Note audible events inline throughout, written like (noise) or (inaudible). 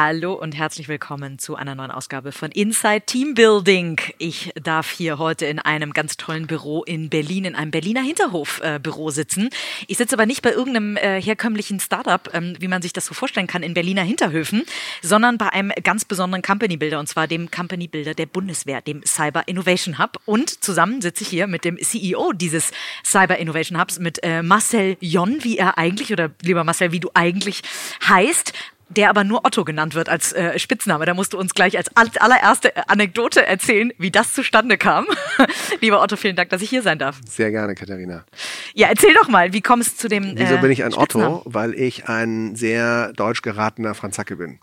Hallo und herzlich willkommen zu einer neuen Ausgabe von Inside Team Building. Ich darf hier heute in einem ganz tollen Büro in Berlin, in einem Berliner Hinterhof-Büro äh, sitzen. Ich sitze aber nicht bei irgendeinem äh, herkömmlichen Startup, ähm, wie man sich das so vorstellen kann, in Berliner Hinterhöfen, sondern bei einem ganz besonderen Company Builder und zwar dem Company Builder der Bundeswehr, dem Cyber Innovation Hub. Und zusammen sitze ich hier mit dem CEO dieses Cyber Innovation Hubs, mit äh, Marcel Jon, wie er eigentlich, oder lieber Marcel, wie du eigentlich heißt der aber nur Otto genannt wird als äh, Spitzname. Da musst du uns gleich als allererste Anekdote erzählen, wie das zustande kam. (laughs) Lieber Otto, vielen Dank, dass ich hier sein darf. Sehr gerne, Katharina. Ja, erzähl doch mal, wie kommst du zu dem Wieso äh, bin ich ein Spitznamen? Otto? Weil ich ein sehr deutsch geratener Franzacke bin.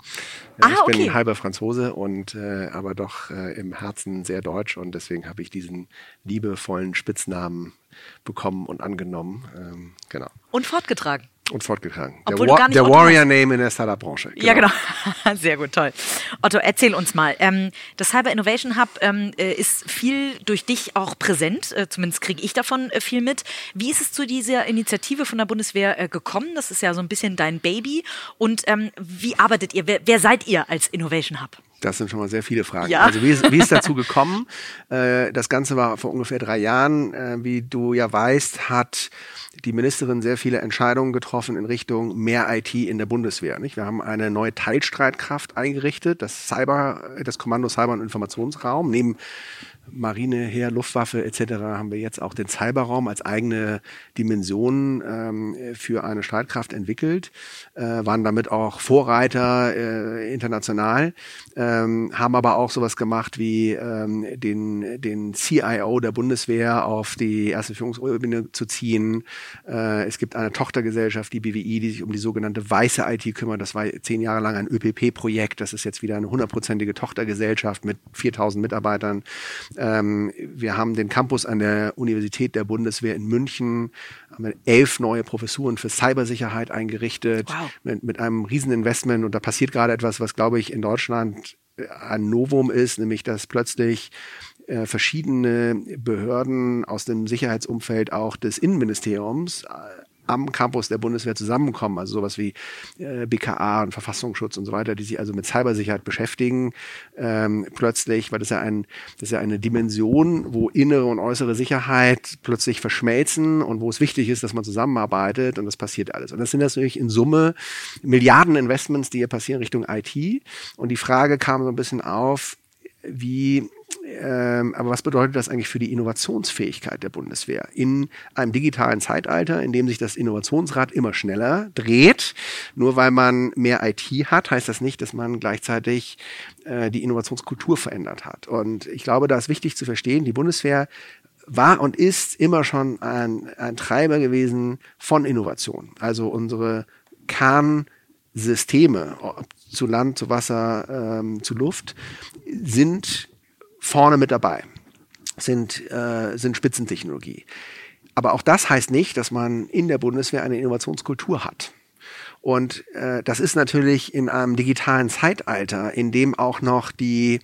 Ah, ich bin okay. halber Franzose und äh, aber doch äh, im Herzen sehr deutsch und deswegen habe ich diesen liebevollen Spitznamen bekommen und angenommen. Ähm, genau. Und fortgetragen. Und fortgetragen. Obwohl der Wa- der Otto Warrior-Name in der Startup-Branche. Ja, genau. (laughs) Sehr gut, toll. Otto, erzähl uns mal. Ähm, das Cyber Innovation Hub ähm, äh, ist viel durch dich auch präsent. Äh, zumindest kriege ich davon äh, viel mit. Wie ist es zu dieser Initiative von der Bundeswehr äh, gekommen? Das ist ja so ein bisschen dein Baby. Und ähm, wie arbeitet ihr? Wer, wer seid ihr als Innovation Hub? Das sind schon mal sehr viele Fragen. Ja. Also wie ist, wie ist dazu (laughs) gekommen? Äh, das Ganze war vor ungefähr drei Jahren. Äh, wie du ja weißt, hat die Ministerin sehr viele Entscheidungen getroffen in Richtung mehr IT in der Bundeswehr. Nicht? Wir haben eine neue Teilstreitkraft eingerichtet, das Cyber, das Kommando Cyber- und Informationsraum. Neben Marine, Heer, Luftwaffe etc. haben wir jetzt auch den Cyberraum als eigene Dimension ähm, für eine Streitkraft entwickelt, äh, waren damit auch Vorreiter äh, international, ähm, haben aber auch sowas gemacht wie ähm, den, den CIO der Bundeswehr auf die erste Führungsebene zu ziehen. Äh, es gibt eine Tochtergesellschaft, die BWI, die sich um die sogenannte weiße IT kümmert. Das war zehn Jahre lang ein ÖPP-Projekt. Das ist jetzt wieder eine hundertprozentige Tochtergesellschaft mit 4000 Mitarbeitern. Ähm, wir haben den Campus an der Universität der Bundeswehr in München, haben elf neue Professuren für Cybersicherheit eingerichtet Wow. mit, mit einem Rieseninvestment. Und da passiert gerade etwas, was, glaube ich, in Deutschland äh, ein Novum ist, nämlich dass plötzlich äh, verschiedene Behörden aus dem Sicherheitsumfeld auch des Innenministeriums äh, am Campus der Bundeswehr zusammenkommen, also sowas wie äh, BKA und Verfassungsschutz und so weiter, die sich also mit Cybersicherheit beschäftigen, ähm, plötzlich, weil das ja ein, das ist ja eine Dimension, wo innere und äußere Sicherheit plötzlich verschmelzen und wo es wichtig ist, dass man zusammenarbeitet und das passiert alles. Und das sind natürlich in Summe Milliarden Investments, die hier passieren Richtung IT. Und die Frage kam so ein bisschen auf, wie, ähm, aber was bedeutet das eigentlich für die Innovationsfähigkeit der Bundeswehr in einem digitalen Zeitalter, in dem sich das Innovationsrad immer schneller dreht? Nur weil man mehr IT hat, heißt das nicht, dass man gleichzeitig äh, die Innovationskultur verändert hat. Und ich glaube, da ist wichtig zu verstehen, die Bundeswehr war und ist immer schon ein, ein Treiber gewesen von Innovation. Also unsere Kernsysteme, ob zu Land, zu Wasser, ähm, zu Luft, sind vorne mit dabei, sind, äh, sind Spitzentechnologie. Aber auch das heißt nicht, dass man in der Bundeswehr eine Innovationskultur hat. Und äh, das ist natürlich in einem digitalen Zeitalter, in dem auch noch die,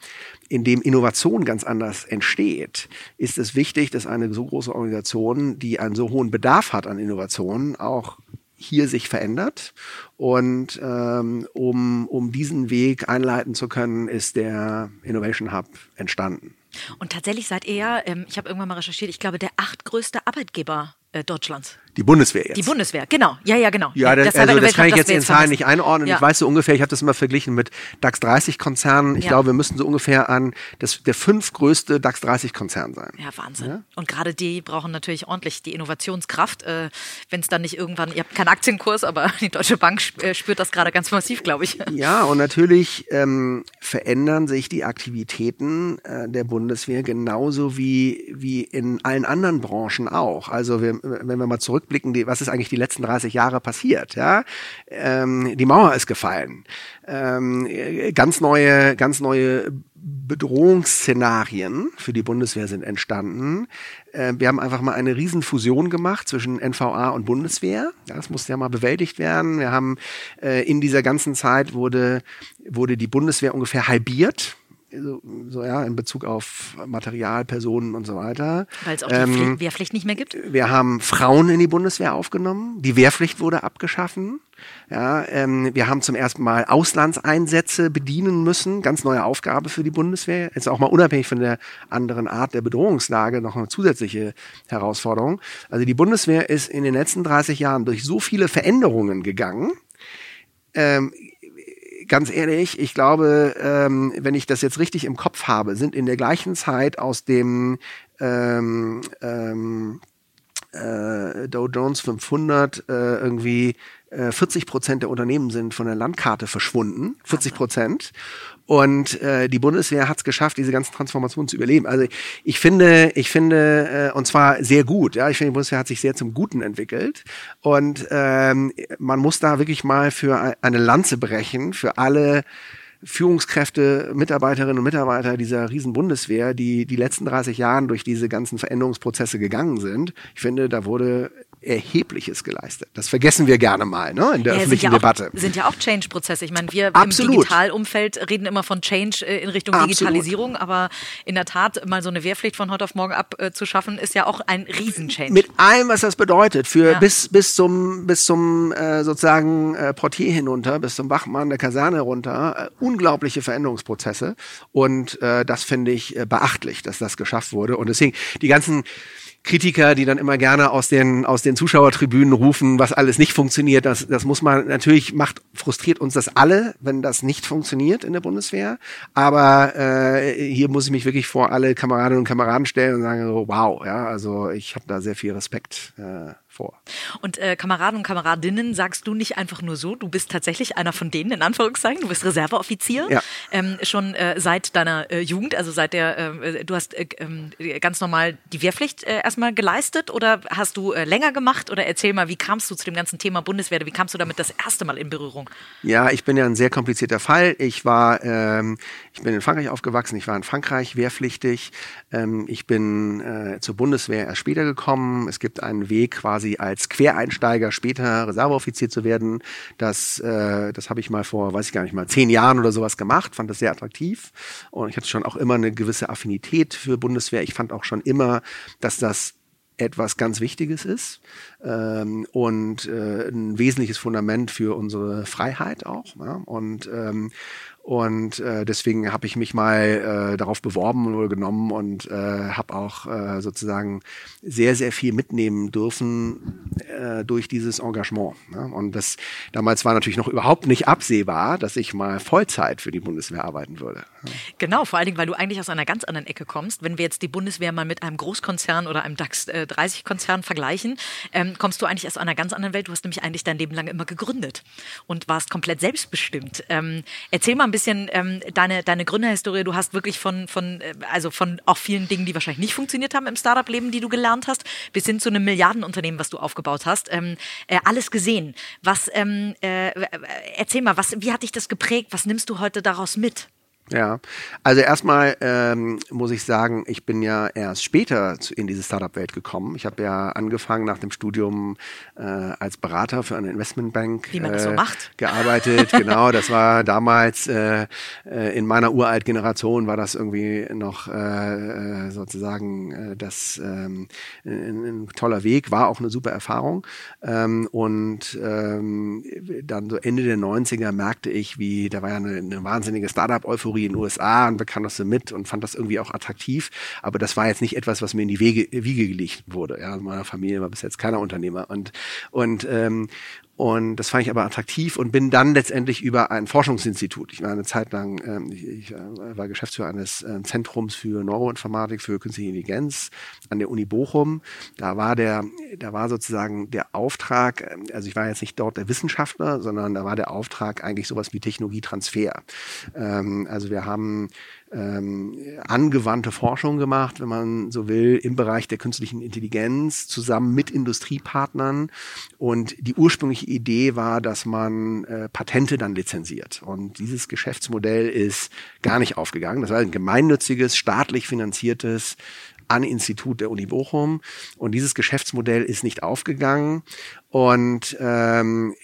in dem Innovation ganz anders entsteht, ist es wichtig, dass eine so große Organisation, die einen so hohen Bedarf hat an Innovationen, auch hier sich verändert. Und ähm, um, um diesen Weg einleiten zu können, ist der Innovation Hub entstanden. Und tatsächlich seid ihr ähm, ich habe irgendwann mal recherchiert, ich glaube, der achtgrößte Arbeitgeber äh, Deutschlands. Die Bundeswehr jetzt. Die Bundeswehr, genau. Ja, ja, genau. Ja, das, also das kann ich jetzt in Zahlen nicht einordnen. Ja. Ich weiß so ungefähr, ich habe das immer verglichen mit DAX 30 Konzernen. Ich Ja. glaube, wir müssten so ungefähr an das, der fünftgrößte DAX 30 Konzern sein. Ja, Wahnsinn. Und gerade die brauchen natürlich ordentlich die Innovationskraft. Äh, Wenn es dann nicht irgendwann, ihr habt keinen Aktienkurs, aber die Deutsche Bank äh, spürt das gerade ganz massiv, glaube ich. Ja, und natürlich ähm, verändern sich die Aktivitäten äh, der Bundeswehr genauso wie, wie in allen anderen Branchen auch. Also wir, wenn wir mal zurückblicken, zurückblicken, die, was ist eigentlich die letzten 30 Jahre passiert? Ja, ähm, die Mauer ist gefallen. Ähm, ganz neue, ganz neue Bedrohungsszenarien für die Bundeswehr sind entstanden. Äh, wir haben einfach mal eine Riesenfusion gemacht zwischen NVA und Bundeswehr. das musste ja mal bewältigt werden. Wir haben äh, in dieser ganzen Zeit wurde, wurde die Bundeswehr ungefähr halbiert so, so ja, in Bezug auf Material, Personen und so weiter. Weil es auch die ähm, Wehrpflicht nicht mehr gibt? Wir haben Frauen in die Bundeswehr aufgenommen. Die Wehrpflicht wurde abgeschaffen. Ja, ähm, wir haben zum ersten Mal Auslandseinsätze bedienen müssen. Ganz neue Aufgabe für die Bundeswehr. Jetzt auch mal unabhängig von der anderen Art der Bedrohungslage noch eine zusätzliche Herausforderung. Also die Bundeswehr ist in den letzten 30 Jahren durch so viele Veränderungen gegangen. Ähm, ganz ehrlich, ich glaube, ähm, wenn ich das jetzt richtig im Kopf habe, sind in der gleichen Zeit aus dem ähm, ähm, äh, Dow Jones 500 äh, irgendwie 40 äh, Prozent der Unternehmen sind von der Landkarte verschwunden, 40 Prozent. Und äh, die Bundeswehr hat es geschafft, diese ganzen Transformationen zu überleben. Also ich finde, ich finde, äh, und zwar sehr gut. Ja, ich finde, die Bundeswehr hat sich sehr zum Guten entwickelt. Und ähm, man muss da wirklich mal für eine Lanze brechen für alle Führungskräfte, Mitarbeiterinnen und Mitarbeiter dieser riesen Bundeswehr, die die letzten 30 Jahren durch diese ganzen Veränderungsprozesse gegangen sind. Ich finde, da wurde Erhebliches geleistet. Das vergessen wir gerne mal ne, in der ja, öffentlichen sind ja Debatte. Auch, sind ja auch Change-Prozesse. Ich meine, wir Absolut. im Digitalumfeld reden immer von Change äh, in Richtung Absolut. Digitalisierung, aber in der Tat mal so eine Wehrpflicht von heute auf morgen abzuschaffen, ist ja auch ein Riesen-Change. Mit allem, was das bedeutet, für ja. bis, bis zum, bis zum äh, sozusagen äh, Portier hinunter, bis zum Wachmann der Kaserne runter, äh, unglaubliche Veränderungsprozesse. Und äh, das finde ich äh, beachtlich, dass das geschafft wurde. Und deswegen die ganzen Kritiker, die dann immer gerne aus den, aus den Zuschauertribünen rufen, was alles nicht funktioniert. Das, das muss man, natürlich macht, frustriert uns das alle, wenn das nicht funktioniert in der Bundeswehr. Aber äh, hier muss ich mich wirklich vor alle Kameradinnen und Kameraden stellen und sagen so, wow, ja, also ich habe da sehr viel Respekt äh, vor. Und äh, Kameraden und Kameradinnen sagst du nicht einfach nur so, du bist tatsächlich einer von denen, in Anführungszeichen, du bist Reserveoffizier, ja. ähm, schon äh, seit deiner äh, Jugend, also seit der, äh, du hast äh, äh, ganz normal die Wehrpflicht äh, erstmal geleistet oder hast du länger gemacht oder erzähl mal, wie kamst du zu dem ganzen Thema Bundeswehr, wie kamst du damit das erste Mal in Berührung? Ja, ich bin ja ein sehr komplizierter Fall. Ich war, ähm, ich bin in Frankreich aufgewachsen, ich war in Frankreich wehrpflichtig, ähm, ich bin zur Bundeswehr erst später gekommen. Es gibt einen Weg quasi als Quereinsteiger später Reserveoffizier zu werden. Das, äh, das habe ich mal vor, weiß ich gar nicht mal, zehn Jahren oder sowas gemacht, fand das sehr attraktiv. Und ich hatte schon auch immer eine gewisse Affinität für Bundeswehr. Ich fand auch schon immer, dass das etwas ganz Wichtiges ist ähm, und äh, ein wesentliches Fundament für unsere Freiheit auch. Ja? Und ähm, und äh, deswegen habe ich mich mal äh, darauf beworben oder genommen und äh, habe auch äh, sozusagen sehr, sehr viel mitnehmen dürfen äh, durch dieses Engagement. Ne? Und das damals war natürlich noch überhaupt nicht absehbar, dass ich mal Vollzeit für die Bundeswehr arbeiten würde. Ja. Genau, vor allen Dingen, weil du eigentlich aus einer ganz anderen Ecke kommst. Wenn wir jetzt die Bundeswehr mal mit einem Großkonzern oder einem DAX äh, 30-Konzern vergleichen, ähm, kommst du eigentlich aus einer ganz anderen Welt. Du hast nämlich eigentlich dein Leben lang immer gegründet und warst komplett selbstbestimmt. Ähm, erzähl mal ein bisschen ähm, deine, deine Gründerhistorie. Du hast wirklich von, von, äh, also von auch vielen Dingen, die wahrscheinlich nicht funktioniert haben im Startup-Leben, die du gelernt hast, bis hin zu einem Milliardenunternehmen, was du aufgebaut hast, ähm, äh, alles gesehen. Was, ähm, äh, erzähl mal, was, wie hat dich das geprägt? Was nimmst du heute daraus mit? Ja, also erstmal ähm, muss ich sagen, ich bin ja erst später in diese Startup-Welt gekommen. Ich habe ja angefangen nach dem Studium äh, als Berater für eine Investmentbank Wie man das so äh, macht. (laughs) gearbeitet. genau, das war damals äh, äh, in meiner uralt Generation war das irgendwie noch äh, äh sozusagen äh, das ähm, ein, ein toller Weg, war auch eine super Erfahrung. Ähm, und ähm, dann so Ende der 90er merkte ich, wie da war ja eine, eine wahnsinnige Startup-Euphorie in den USA und bekam das so mit und fand das irgendwie auch attraktiv. Aber das war jetzt nicht etwas, was mir in die Wege, Wiege gelegt wurde. Ja, in meiner Familie war bis jetzt keiner Unternehmer. Und, und, ähm, und das fand ich aber attraktiv und bin dann letztendlich über ein Forschungsinstitut. Ich war eine Zeit lang, ähm, ich, ich äh, war Geschäftsführer eines äh, Zentrums für Neuroinformatik, für künstliche Intelligenz an der Uni Bochum. Da war der, da war sozusagen der Auftrag, äh, also ich war jetzt nicht dort der Wissenschaftler, sondern da war der Auftrag eigentlich sowas wie Technologietransfer. Ähm, also wir haben ähm, angewandte Forschung gemacht, wenn man so will, im Bereich der künstlichen Intelligenz zusammen mit Industriepartnern. Und die ursprüngliche Idee war, dass man äh, Patente dann lizenziert. Und dieses Geschäftsmodell ist gar nicht aufgegangen. Das war ein gemeinnütziges, staatlich finanziertes an Institut der Uni Bochum. Und dieses Geschäftsmodell ist nicht aufgegangen. Und ähm,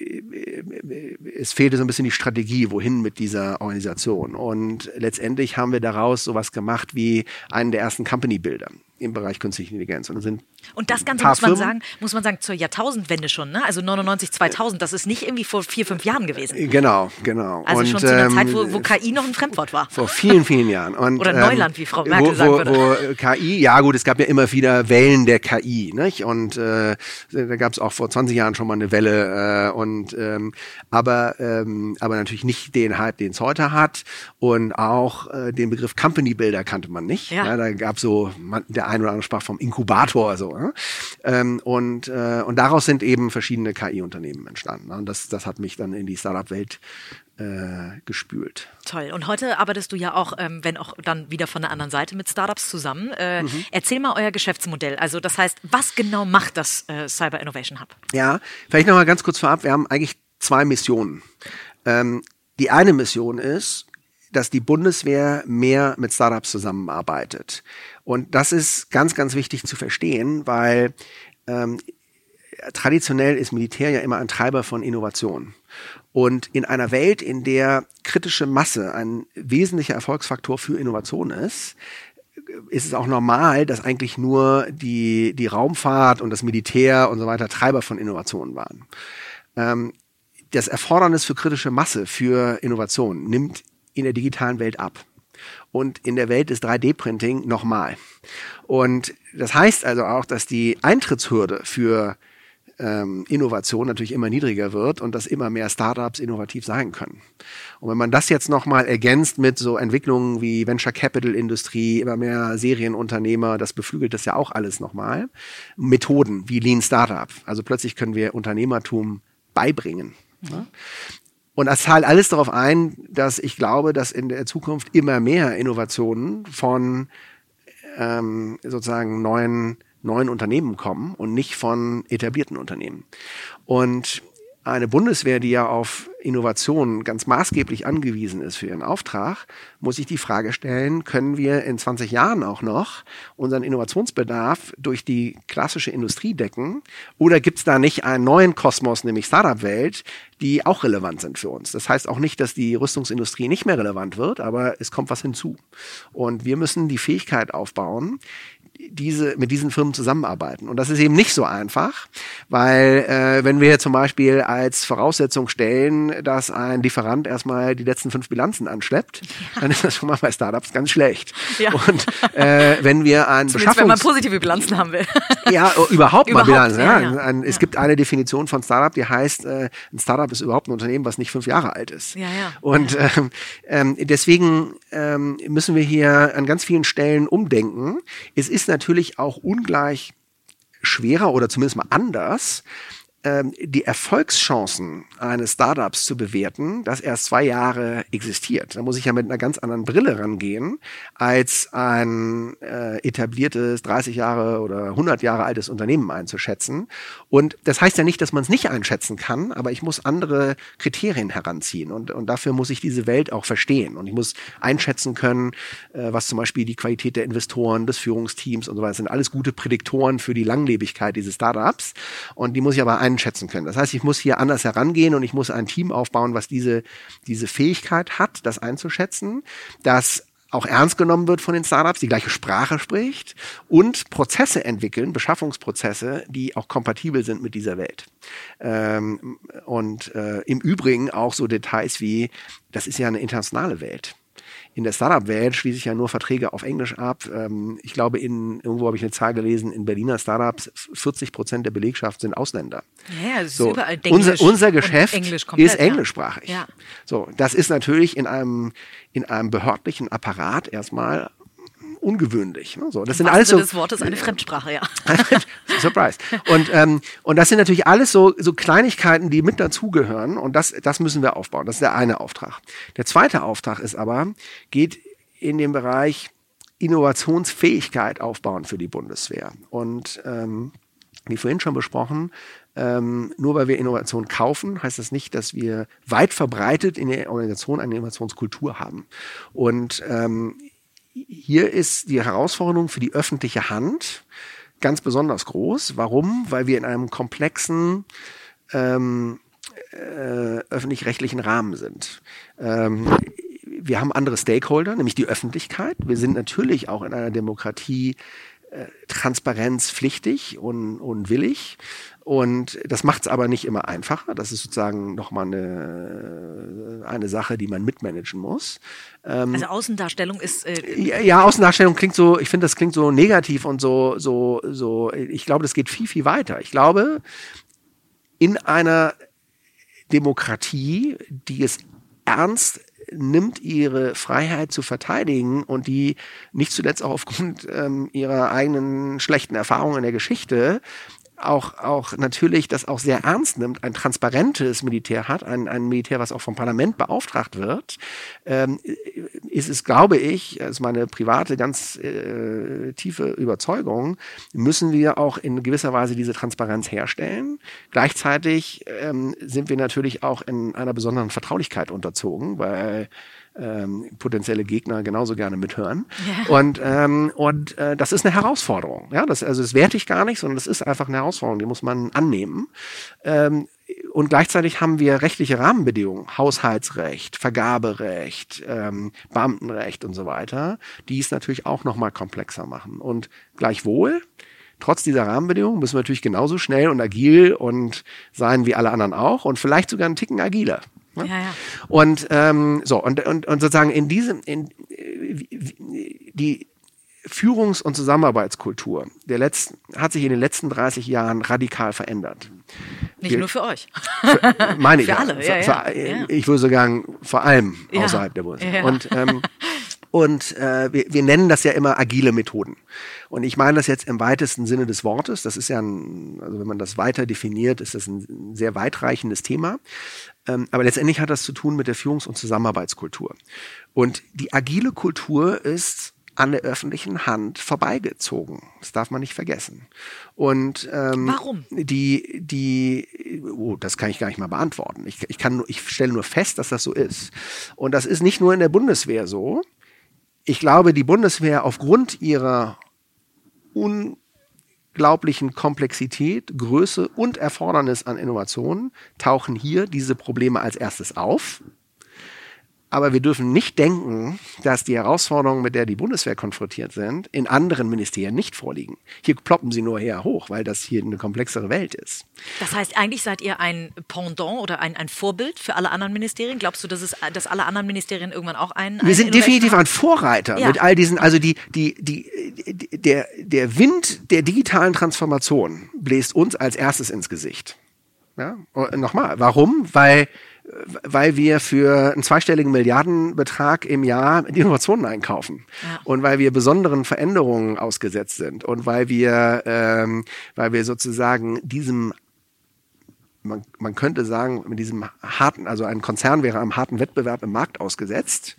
es fehlte so ein bisschen die Strategie, wohin mit dieser Organisation. Und letztendlich haben wir daraus sowas gemacht wie einen der ersten Company-Bilder im Bereich künstliche Intelligenz. Und, sind und das Ganze muss man Firmen, sagen, muss man sagen, zur Jahrtausendwende schon, ne? Also 99, 2000, das ist nicht irgendwie vor vier, fünf Jahren gewesen. Genau, genau. Also und, schon zu einer ähm, Zeit, wo, wo, KI noch ein Fremdwort war. Vor vielen, vielen Jahren. (laughs) Und, Oder Neuland, wie Frau Merkel wo, sagen wo, würde. Wo KI, ja gut, es gab ja immer wieder Wellen der KI, nicht? Und äh, da gab es auch vor 20 Jahren schon mal eine Welle. Äh, und ähm, aber ähm, aber natürlich nicht den Hype, den es heute hat. Und auch äh, den Begriff Company Builder kannte man nicht. Ja. ja da gab so man, der ein oder andere sprach vom Inkubator so. Ne? Ähm, und, äh, und daraus sind eben verschiedene KI-Unternehmen entstanden. Ne? Und das, das hat mich dann in die Startup-Welt äh, gespült. Toll. Und heute arbeitest du ja auch, ähm, wenn auch dann wieder von der anderen Seite mit Startups zusammen. Äh, mhm. Erzähl mal euer Geschäftsmodell. Also das heißt, was genau macht das äh, Cyber Innovation Hub? Ja, vielleicht noch mal ganz kurz vorab. Wir haben eigentlich zwei Missionen. Ähm, die eine Mission ist, dass die Bundeswehr mehr mit Startups zusammenarbeitet. Und das ist ganz, ganz wichtig zu verstehen, weil ähm, traditionell ist Militär ja immer ein Treiber von Innovation. Und in einer Welt, in der kritische Masse ein wesentlicher Erfolgsfaktor für Innovation ist, ist es auch normal, dass eigentlich nur die, die Raumfahrt und das Militär und so weiter Treiber von Innovationen waren. Ähm, das Erfordernis für kritische Masse, für Innovation nimmt in der digitalen Welt ab und in der Welt des 3D-Printing nochmal. Und das heißt also auch, dass die Eintrittshürde für ähm, Innovation natürlich immer niedriger wird und dass immer mehr Startups innovativ sein können. Und wenn man das jetzt nochmal ergänzt mit so Entwicklungen wie Venture Capital Industrie, immer mehr Serienunternehmer, das beflügelt das ja auch alles nochmal. Methoden wie Lean Startup. Also plötzlich können wir Unternehmertum beibringen. Mhm. Und das zahlt alles darauf ein, dass ich glaube, dass in der Zukunft immer mehr Innovationen von ähm, sozusagen neuen, neuen Unternehmen kommen und nicht von etablierten Unternehmen. Und eine Bundeswehr, die ja auf Innovation ganz maßgeblich angewiesen ist für ihren Auftrag, muss sich die Frage stellen, können wir in 20 Jahren auch noch unseren Innovationsbedarf durch die klassische Industrie decken? Oder gibt es da nicht einen neuen Kosmos, nämlich Startup-Welt, die auch relevant sind für uns? Das heißt auch nicht, dass die Rüstungsindustrie nicht mehr relevant wird, aber es kommt was hinzu. Und wir müssen die Fähigkeit aufbauen, diese, mit diesen Firmen zusammenarbeiten. Und das ist eben nicht so einfach, weil äh, wenn wir zum Beispiel als Voraussetzung stellen, dass ein Lieferant erstmal die letzten fünf Bilanzen anschleppt, ja. dann ist das schon mal bei Startups ganz schlecht. Ja. Und äh, wenn wir ein (laughs) Beschaffungs... wenn man positive Bilanzen haben will. (laughs) ja, oh, überhaupt, überhaupt mal Bilanzen. Ja, ja. Ein, es gibt eine Definition von Startup, die heißt, äh, ein Startup ist überhaupt ein Unternehmen, was nicht fünf Jahre alt ist. Ja, ja. Und ähm, ähm, deswegen ähm, müssen wir hier an ganz vielen Stellen umdenken. Es ist natürlich auch ungleich schwerer oder zumindest mal anders, die Erfolgschancen eines Startups zu bewerten, das erst zwei Jahre existiert. Da muss ich ja mit einer ganz anderen Brille rangehen als ein äh, etabliertes 30 Jahre oder 100 Jahre altes Unternehmen einzuschätzen. Und das heißt ja nicht, dass man es nicht einschätzen kann, aber ich muss andere Kriterien heranziehen und, und dafür muss ich diese Welt auch verstehen und ich muss einschätzen können, äh, was zum Beispiel die Qualität der Investoren, des Führungsteams und so weiter sind alles gute Prädiktoren für die Langlebigkeit dieses Startups und die muss ich aber einschätzen können. Das heißt, ich muss hier anders herangehen und ich muss ein Team aufbauen, was diese, diese Fähigkeit hat, das einzuschätzen, das auch ernst genommen wird von den Startups, die gleiche Sprache spricht und Prozesse entwickeln, Beschaffungsprozesse, die auch kompatibel sind mit dieser Welt. Ähm, und äh, im Übrigen auch so Details wie, das ist ja eine internationale Welt in der Startup-Welt schließe ich ja nur Verträge auf Englisch ab. Ähm, ich glaube, in, irgendwo habe ich eine Zahl gelesen, in Berliner Startups 40 Prozent der Belegschaft sind Ausländer. Ja, das so, ist überall unser, unser Geschäft Englisch komplett, ist englischsprachig. Ja. So, das ist natürlich in einem, in einem behördlichen Apparat erstmal ungewöhnlich. Ne? So, das sind alles so. des Wortes eine (laughs) Fremdsprache, ja. (laughs) Surprise. Und, ähm, und das sind natürlich alles so, so Kleinigkeiten, die mit dazugehören. Und das, das müssen wir aufbauen. Das ist der eine Auftrag. Der zweite Auftrag ist aber, geht in dem Bereich Innovationsfähigkeit aufbauen für die Bundeswehr. Und ähm, wie vorhin schon besprochen, ähm, nur weil wir Innovation kaufen, heißt das nicht, dass wir weit verbreitet in der Organisation eine Innovationskultur haben. Und ähm, hier ist die Herausforderung für die öffentliche Hand ganz besonders groß. Warum? Weil wir in einem komplexen ähm, äh, öffentlich-rechtlichen Rahmen sind. Ähm, wir haben andere Stakeholder, nämlich die Öffentlichkeit. Wir sind natürlich auch in einer Demokratie äh, transparenzpflichtig und, und willig. Und das macht es aber nicht immer einfacher. Das ist sozusagen nochmal eine, eine Sache, die man mitmanagen muss. Ähm, also Außendarstellung ist. Äh ja, ja, Außendarstellung klingt so, ich finde, das klingt so negativ und so, so, so, ich glaube, das geht viel, viel weiter. Ich glaube, in einer Demokratie, die es ernst nimmt, ihre Freiheit zu verteidigen und die nicht zuletzt auch aufgrund ähm, ihrer eigenen schlechten Erfahrungen in der Geschichte auch, auch natürlich das auch sehr ernst nimmt, ein transparentes Militär hat, ein, ein Militär, was auch vom Parlament beauftragt wird, ähm, ist es, glaube ich, als meine private, ganz äh, tiefe Überzeugung, müssen wir auch in gewisser Weise diese Transparenz herstellen. Gleichzeitig ähm, sind wir natürlich auch in einer besonderen Vertraulichkeit unterzogen, weil ähm, potenzielle Gegner genauso gerne mithören. Ja. Und, ähm, und äh, das ist eine Herausforderung. Ja, das, also das werte ich gar nicht, sondern das ist einfach eine Herausforderung, die muss man annehmen. Ähm, und gleichzeitig haben wir rechtliche Rahmenbedingungen, Haushaltsrecht, Vergaberecht, ähm, Beamtenrecht und so weiter, die es natürlich auch nochmal komplexer machen. Und gleichwohl, trotz dieser Rahmenbedingungen müssen wir natürlich genauso schnell und agil und sein wie alle anderen auch und vielleicht sogar einen Ticken agiler. Ne? Ja, ja. Und ähm, so und, und, und sozusagen in diesem in, die Führungs- und Zusammenarbeitskultur der letzten, hat sich in den letzten 30 Jahren radikal verändert. Nicht Wir, nur für euch. Für, meine (laughs) ich. Für alle, ja, für, ja. Ich würde sagen, vor allem außerhalb der Bundeswehr. Und, ähm, (laughs) und äh, wir, wir nennen das ja immer agile Methoden. Und ich meine das jetzt im weitesten Sinne des Wortes. Das ist ja ein, also wenn man das weiter definiert, ist das ein sehr weitreichendes Thema. Ähm, aber letztendlich hat das zu tun mit der Führungs- und Zusammenarbeitskultur. Und die agile Kultur ist an der öffentlichen Hand vorbeigezogen. Das darf man nicht vergessen. Und ähm, warum? Die, die, oh, das kann ich gar nicht mal beantworten. Ich, ich kann, ich stelle nur fest, dass das so ist. Und das ist nicht nur in der Bundeswehr so. Ich glaube, die Bundeswehr aufgrund ihrer unglaublichen Komplexität, Größe und Erfordernis an Innovationen tauchen hier diese Probleme als erstes auf. Aber wir dürfen nicht denken, dass die Herausforderungen, mit der die Bundeswehr konfrontiert sind, in anderen Ministerien nicht vorliegen. Hier ploppen sie nur her hoch, weil das hier eine komplexere Welt ist. Das heißt, eigentlich seid ihr ein Pendant oder ein, ein Vorbild für alle anderen Ministerien? Glaubst du, dass, es, dass alle anderen Ministerien irgendwann auch ein. Wir sind definitiv haben? ein Vorreiter ja. mit all diesen, also die, die, die, der, der Wind der digitalen Transformation bläst uns als erstes ins Gesicht. Ja? Nochmal, warum? Weil weil wir für einen zweistelligen Milliardenbetrag im Jahr Innovationen einkaufen ja. und weil wir besonderen Veränderungen ausgesetzt sind und weil wir, ähm, weil wir sozusagen diesem man, man könnte sagen, mit diesem harten, also ein Konzern wäre einem harten Wettbewerb im Markt ausgesetzt.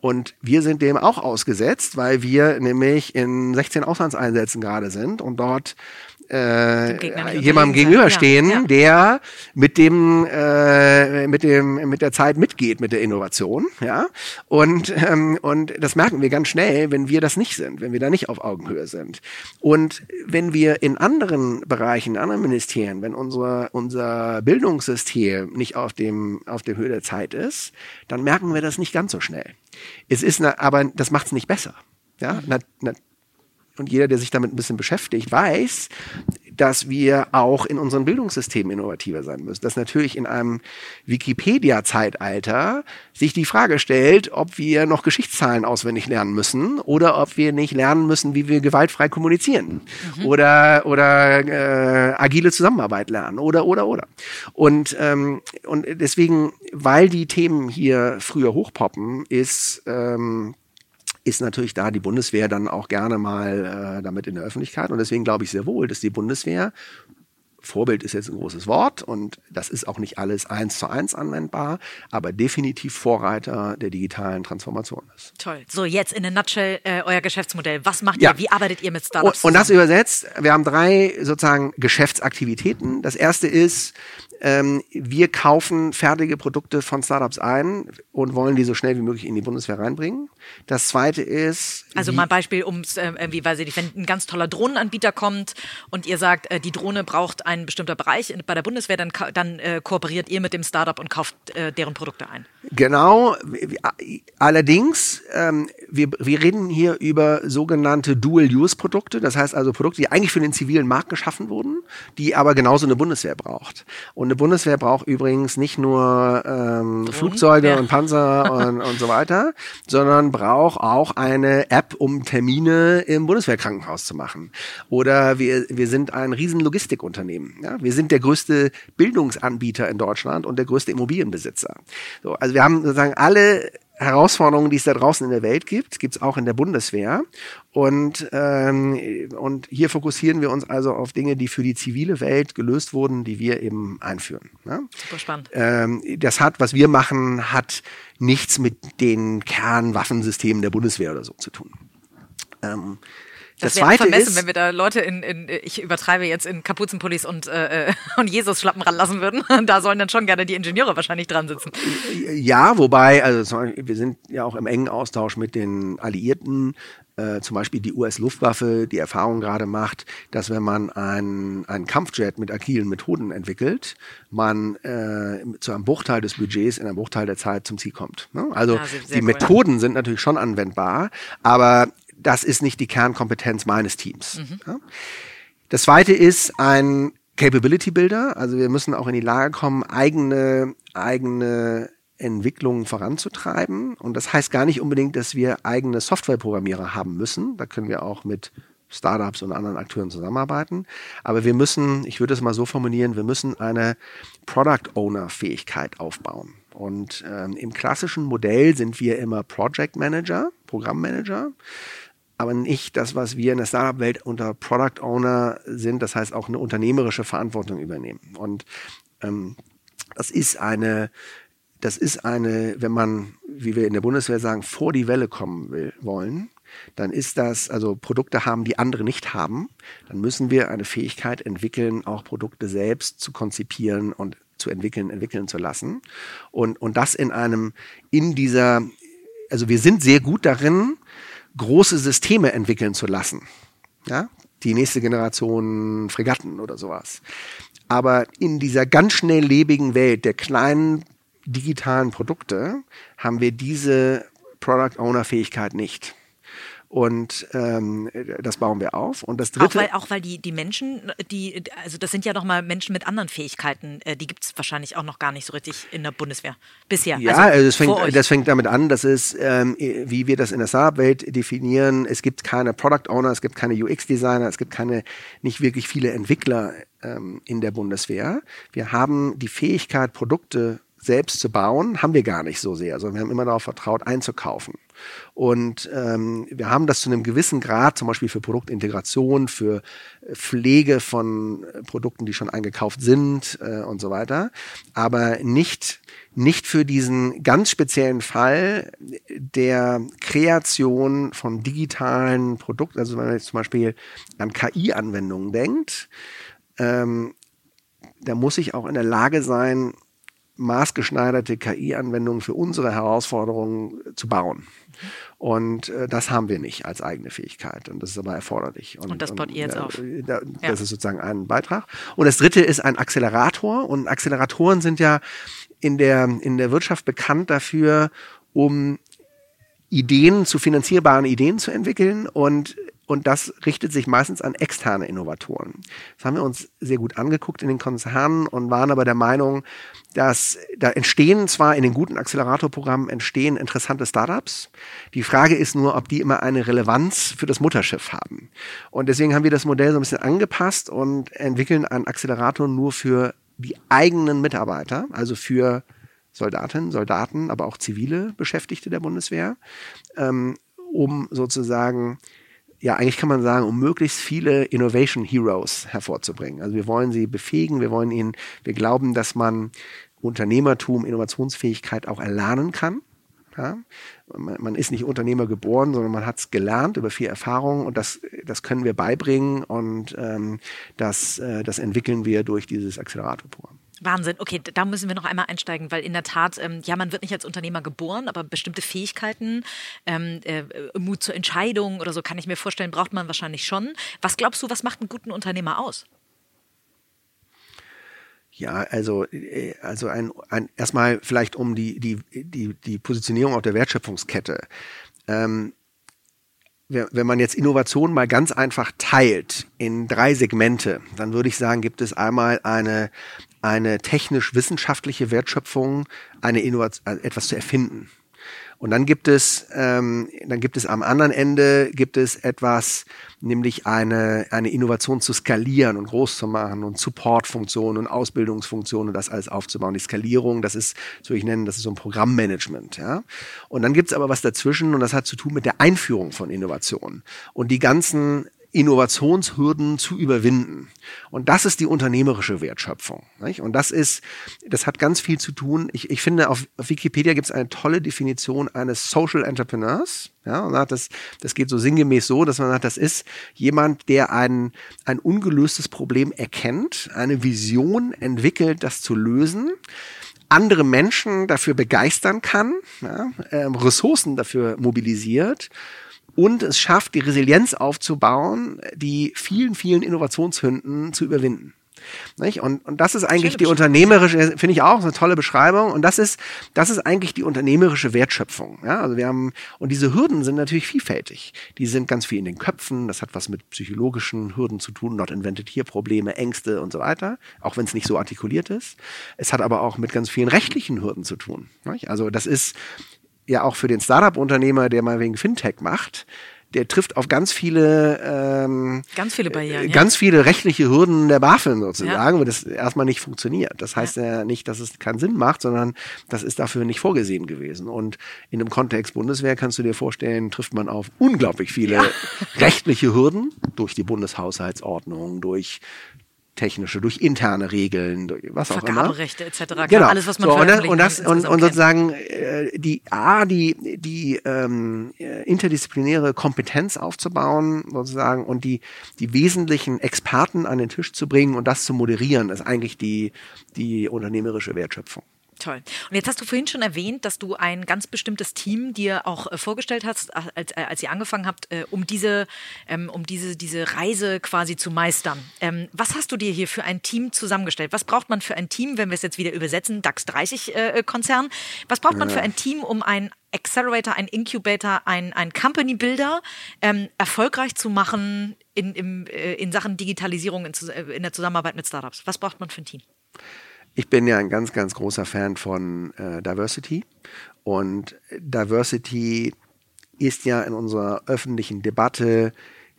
Und wir sind dem auch ausgesetzt, weil wir nämlich in 16 Auslandseinsätzen gerade sind und dort äh, jemandem gegenüberstehen, ja, ja. der mit dem äh, mit dem mit der Zeit mitgeht mit der Innovation, ja und ähm, und das merken wir ganz schnell, wenn wir das nicht sind, wenn wir da nicht auf Augenhöhe sind und wenn wir in anderen Bereichen, in anderen Ministerien, wenn unser unser Bildungssystem nicht auf dem auf der Höhe der Zeit ist, dann merken wir das nicht ganz so schnell. Es ist, eine, aber das macht es nicht besser. Ja, na, na, und jeder, der sich damit ein bisschen beschäftigt, weiß, dass wir auch in unserem Bildungssystem innovativer sein müssen. Dass natürlich in einem Wikipedia-Zeitalter sich die Frage stellt, ob wir noch Geschichtszahlen auswendig lernen müssen oder ob wir nicht lernen müssen, wie wir gewaltfrei kommunizieren mhm. oder, oder äh, agile Zusammenarbeit lernen oder, oder, oder. Und, ähm, und deswegen, weil die Themen hier früher hochpoppen, ist ähm, ist natürlich da die Bundeswehr dann auch gerne mal äh, damit in der Öffentlichkeit. Und deswegen glaube ich sehr wohl, dass die Bundeswehr Vorbild ist jetzt ein großes Wort und das ist auch nicht alles eins zu eins anwendbar, aber definitiv Vorreiter der digitalen Transformation ist. Toll. So, jetzt in a nutshell äh, euer Geschäftsmodell. Was macht ja. ihr? Wie arbeitet ihr mit Startups? Und, und das übersetzt, wir haben drei sozusagen Geschäftsaktivitäten. Das erste ist, ähm, wir kaufen fertige Produkte von Startups ein und wollen die so schnell wie möglich in die Bundeswehr reinbringen. Das zweite ist. Also mal ein Beispiel, um es äh, irgendwie, weiß ich nicht, wenn ein ganz toller Drohnenanbieter kommt und ihr sagt, äh, die Drohne braucht einen bestimmter Bereich bei der Bundeswehr, dann, dann äh, kooperiert ihr mit dem Startup und kauft äh, deren Produkte ein. Genau. Allerdings, ähm, wir, wir reden hier über sogenannte Dual-Use-Produkte. Das heißt also Produkte, die eigentlich für den zivilen Markt geschaffen wurden, die aber genauso eine Bundeswehr braucht. Und eine Bundeswehr braucht übrigens nicht nur ähm, Flugzeuge ja. und Panzer (laughs) und, und so weiter, sondern braucht auch eine App, um Termine im Bundeswehrkrankenhaus zu machen. Oder wir, wir sind ein riesen Logistikunternehmen. Ja? Wir sind der größte Bildungsanbieter in Deutschland und der größte Immobilienbesitzer. So, also wir haben sozusagen alle Herausforderungen, die es da draußen in der Welt gibt, gibt es auch in der Bundeswehr. Und, ähm, und hier fokussieren wir uns also auf Dinge, die für die zivile Welt gelöst wurden, die wir eben einführen. Ne? Super spannend. Ähm, das hat, was wir machen, hat nichts mit den Kernwaffensystemen der Bundeswehr oder so zu tun. Ähm, das, das wäre vermessen, ist, wenn wir da Leute in, in, ich übertreibe jetzt, in Kapuzenpullis und, äh, (laughs) und Jesus-Schlappen ranlassen würden. (laughs) Da sollen dann schon gerne die Ingenieure wahrscheinlich dran sitzen. Ja, wobei, also wir sind ja auch im engen Austausch mit den Alliierten. Äh, zum Beispiel die US-Luftwaffe die Erfahrung gerade macht, dass wenn man einen Kampfjet mit agilen Methoden entwickelt, man äh, zu einem Bruchteil des Budgets in einem Bruchteil der Zeit zum Ziel kommt. Ne? Also ja, die cool. Methoden sind natürlich schon anwendbar, aber das ist nicht die Kernkompetenz meines Teams. Mhm. Ja? Das zweite ist ein Capability Builder. Also wir müssen auch in die Lage kommen, eigene, eigene Entwicklungen voranzutreiben. Und das heißt gar nicht unbedingt, dass wir eigene Softwareprogrammierer haben müssen. Da können wir auch mit Startups und anderen Akteuren zusammenarbeiten. Aber wir müssen, ich würde es mal so formulieren, wir müssen eine Product Owner Fähigkeit aufbauen. Und ähm, im klassischen Modell sind wir immer Project Manager, Programmmanager aber nicht das, was wir in der Startup-Welt unter Product Owner sind, das heißt auch eine unternehmerische Verantwortung übernehmen. Und ähm, das ist eine, das ist eine, wenn man, wie wir in der Bundeswehr sagen, vor die Welle kommen will, wollen, dann ist das, also Produkte haben, die andere nicht haben, dann müssen wir eine Fähigkeit entwickeln, auch Produkte selbst zu konzipieren und zu entwickeln, entwickeln zu lassen. Und, und das in einem, in dieser, also wir sind sehr gut darin, große Systeme entwickeln zu lassen. Ja? Die nächste Generation Fregatten oder sowas. Aber in dieser ganz schnelllebigen Welt der kleinen digitalen Produkte haben wir diese Product Owner Fähigkeit nicht. Und ähm, das bauen wir auf. Und das dritte. Auch weil, auch weil die, die Menschen, die, also das sind ja nochmal Menschen mit anderen Fähigkeiten, äh, die gibt es wahrscheinlich auch noch gar nicht so richtig in der Bundeswehr bisher. Ja, also, also das, fängt, das fängt damit an, dass es, ähm, wie wir das in der Startup-Welt definieren, es gibt keine Product Owner, es gibt keine UX-Designer, es gibt keine, nicht wirklich viele Entwickler ähm, in der Bundeswehr. Wir haben die Fähigkeit, Produkte selbst zu bauen, haben wir gar nicht so sehr, sondern wir haben immer darauf vertraut, einzukaufen. Und ähm, wir haben das zu einem gewissen Grad, zum Beispiel für Produktintegration, für Pflege von Produkten, die schon eingekauft sind äh, und so weiter, aber nicht nicht für diesen ganz speziellen Fall der Kreation von digitalen Produkten, also wenn man jetzt zum Beispiel an KI-Anwendungen denkt, ähm, da muss ich auch in der Lage sein, maßgeschneiderte KI-Anwendungen für unsere Herausforderungen zu bauen. Und äh, das haben wir nicht als eigene Fähigkeit. Und das ist aber erforderlich. Und, und das baut ihr jetzt äh, auf. Da, das ja. ist sozusagen ein Beitrag. Und das dritte ist ein Accelerator. Und Acceleratoren sind ja in der, in der Wirtschaft bekannt dafür, um Ideen zu finanzierbaren Ideen zu entwickeln und und das richtet sich meistens an externe Innovatoren. Das haben wir uns sehr gut angeguckt in den Konzernen und waren aber der Meinung, dass da entstehen zwar in den guten Acceleratorprogrammen entstehen interessante Startups. Die Frage ist nur, ob die immer eine Relevanz für das Mutterschiff haben. Und deswegen haben wir das Modell so ein bisschen angepasst und entwickeln einen Accelerator nur für die eigenen Mitarbeiter, also für Soldatinnen, Soldaten, aber auch zivile Beschäftigte der Bundeswehr, ähm, um sozusagen ja, eigentlich kann man sagen, um möglichst viele Innovation Heroes hervorzubringen. Also wir wollen sie befähigen, wir wollen ihnen, wir glauben, dass man Unternehmertum, Innovationsfähigkeit auch erlernen kann. Ja? Man, man, ist nicht Unternehmer geboren, sondern man hat es gelernt über viel Erfahrung und das, das können wir beibringen und ähm, das, äh, das entwickeln wir durch dieses Accelerator-Programm. Wahnsinn. Okay, da müssen wir noch einmal einsteigen, weil in der Tat, ähm, ja, man wird nicht als Unternehmer geboren, aber bestimmte Fähigkeiten, ähm, äh, Mut zur Entscheidung oder so, kann ich mir vorstellen, braucht man wahrscheinlich schon. Was glaubst du, was macht einen guten Unternehmer aus? Ja, also, äh, also ein, ein, erstmal vielleicht um die, die, die, die Positionierung auf der Wertschöpfungskette. Ähm, wenn man jetzt Innovation mal ganz einfach teilt in drei Segmente, dann würde ich sagen, gibt es einmal eine, eine technisch-wissenschaftliche Wertschöpfung, eine Innovation, etwas zu erfinden. Und dann gibt es, ähm, dann gibt es am anderen Ende gibt es etwas, nämlich eine, eine Innovation zu skalieren und groß zu machen und Supportfunktionen und Ausbildungsfunktionen und das alles aufzubauen. Die Skalierung, das ist, so ich nennen, das ist so ein Programmmanagement, ja. Und dann gibt es aber was dazwischen und das hat zu tun mit der Einführung von Innovationen. Und die ganzen Innovationshürden zu überwinden. Und das ist die unternehmerische Wertschöpfung. Nicht? Und das ist, das hat ganz viel zu tun. Ich, ich finde, auf, Wikipedia gibt es eine tolle Definition eines Social Entrepreneurs. Ja, und das, das geht so sinngemäß so, dass man sagt, das ist jemand, der ein, ein ungelöstes Problem erkennt, eine Vision entwickelt, das zu lösen andere Menschen dafür begeistern kann, ja, äh, Ressourcen dafür mobilisiert und es schafft, die Resilienz aufzubauen, die vielen, vielen Innovationshünden zu überwinden. Nicht? Und, und das ist eigentlich die unternehmerische, finde ich auch, eine tolle Beschreibung. Und das ist, das ist eigentlich die unternehmerische Wertschöpfung. Ja, also wir haben, und diese Hürden sind natürlich vielfältig. Die sind ganz viel in den Köpfen. Das hat was mit psychologischen Hürden zu tun. Not invented hier Probleme, Ängste und so weiter. Auch wenn es nicht so artikuliert ist. Es hat aber auch mit ganz vielen rechtlichen Hürden zu tun. Nicht? Also das ist, ja auch für den Startup-Unternehmer, der mal wegen Fintech macht, der trifft auf ganz viele ähm, ganz viele Barrieren, äh, ganz ja. viele rechtliche Hürden der BaFin sozusagen, ja. wo das erstmal nicht funktioniert. Das heißt ja. ja nicht, dass es keinen Sinn macht, sondern das ist dafür nicht vorgesehen gewesen. Und in dem Kontext Bundeswehr kannst du dir vorstellen, trifft man auf unglaublich viele rechtliche Hürden durch die Bundeshaushaltsordnung, durch technische, durch interne Regeln, durch was auch immer. Vergaberechte etc. Genau. alles, was man so, und, und, das, und, und sozusagen äh, die A, die, die ähm, äh, interdisziplinäre Kompetenz aufzubauen, sozusagen, und die, die wesentlichen Experten an den Tisch zu bringen und das zu moderieren, ist eigentlich die, die unternehmerische Wertschöpfung. Toll. Und jetzt hast du vorhin schon erwähnt, dass du ein ganz bestimmtes Team dir auch äh, vorgestellt hast, als, äh, als ihr angefangen habt, äh, um diese, ähm, um diese, diese Reise quasi zu meistern. Ähm, was hast du dir hier für ein Team zusammengestellt? Was braucht man für ein Team, wenn wir es jetzt wieder übersetzen, DAX 30 äh, Konzern? Was braucht man für ein Team, um ein Accelerator, ein Incubator, ein, ein Company Builder ähm, erfolgreich zu machen in, äh, in Sachen Digitalisierung, in, in der Zusammenarbeit mit Startups? Was braucht man für ein Team? Ich bin ja ein ganz, ganz großer Fan von äh, Diversity. Und Diversity ist ja in unserer öffentlichen Debatte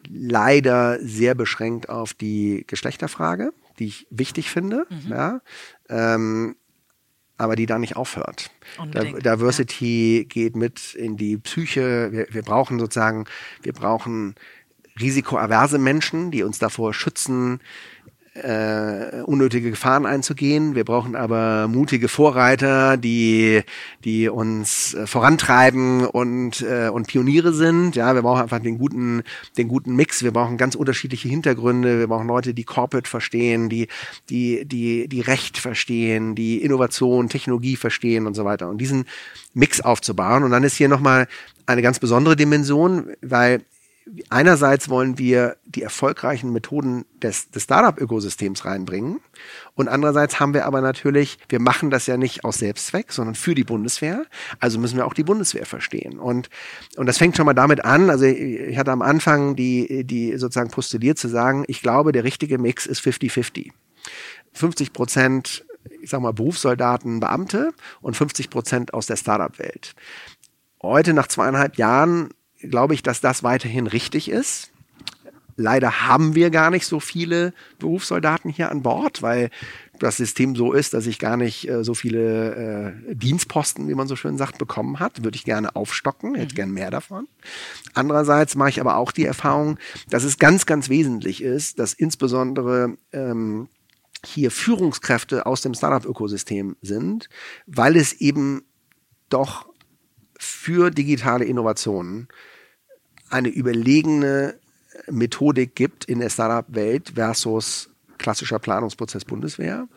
leider sehr beschränkt auf die Geschlechterfrage, die ich wichtig finde. Mhm. Ja, ähm, aber die da nicht aufhört. Unbedingt, Diversity ja. geht mit in die Psyche. Wir, wir brauchen sozusagen, wir brauchen risikoaverse Menschen, die uns davor schützen, äh, unnötige Gefahren einzugehen. Wir brauchen aber mutige Vorreiter, die, die uns äh, vorantreiben und, äh, und Pioniere sind. Ja, wir brauchen einfach den guten, den guten Mix. Wir brauchen ganz unterschiedliche Hintergründe. Wir brauchen Leute, die Corporate verstehen, die, die, die, die Recht verstehen, die Innovation, Technologie verstehen und so weiter. Und diesen Mix aufzubauen. Und dann ist hier nochmal eine ganz besondere Dimension, weil einerseits wollen wir die erfolgreichen Methoden des, des Startup-Ökosystems reinbringen und andererseits haben wir aber natürlich, wir machen das ja nicht aus Selbstzweck, sondern für die Bundeswehr, also müssen wir auch die Bundeswehr verstehen und, und das fängt schon mal damit an, also ich hatte am Anfang die, die sozusagen postuliert zu sagen, ich glaube, der richtige Mix ist 50-50. 50 Prozent ich sag mal, Berufssoldaten, Beamte und 50 Prozent aus der Startup-Welt. Heute nach zweieinhalb Jahren glaube ich, dass das weiterhin richtig ist. Leider haben wir gar nicht so viele Berufssoldaten hier an Bord, weil das System so ist, dass ich gar nicht äh, so viele äh, Dienstposten, wie man so schön sagt, bekommen hat. Würde ich gerne aufstocken, hätte mhm. gern mehr davon. Andererseits mache ich aber auch die Erfahrung, dass es ganz, ganz wesentlich ist, dass insbesondere ähm, hier Führungskräfte aus dem Startup-Ökosystem sind, weil es eben doch für digitale Innovationen eine überlegene Methodik gibt in der Startup-Welt versus klassischer Planungsprozess Bundeswehr.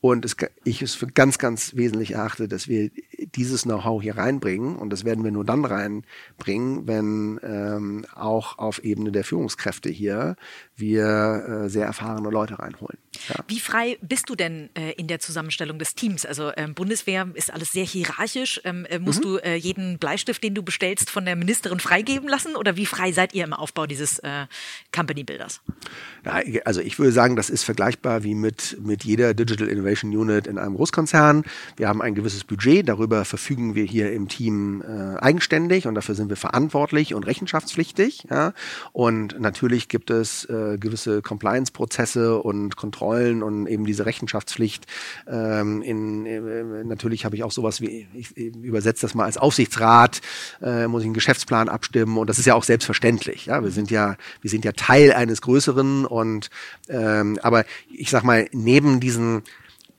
Und es, ich es für ganz, ganz wesentlich erachte, dass wir dieses Know-how hier reinbringen. Und das werden wir nur dann reinbringen, wenn ähm, auch auf Ebene der Führungskräfte hier wir äh, sehr erfahrene Leute reinholen. Ja. Wie frei bist du denn äh, in der Zusammenstellung des Teams? Also ähm, Bundeswehr ist alles sehr hierarchisch. Ähm, äh, musst mhm. du äh, jeden Bleistift, den du bestellst, von der Ministerin freigeben lassen? Oder wie frei seid ihr im Aufbau dieses äh, Company-Builders? Ja, also ich würde sagen, das ist vergleichbar wie mit, mit jeder Digital Innovation Unit in einem Großkonzern. Wir haben ein gewisses Budget, darüber verfügen wir hier im Team äh, eigenständig und dafür sind wir verantwortlich und rechenschaftspflichtig. Ja? Und natürlich gibt es äh, gewisse Compliance-Prozesse und Kontrollen und eben diese Rechenschaftspflicht. Ähm, in, äh, natürlich habe ich auch sowas wie, ich, ich übersetze das mal als Aufsichtsrat, äh, muss ich einen Geschäftsplan abstimmen und das ist ja auch selbstverständlich. Ja? Wir sind ja, wir sind ja Teil eines Größeren und ähm, aber ich sag mal, neben diesen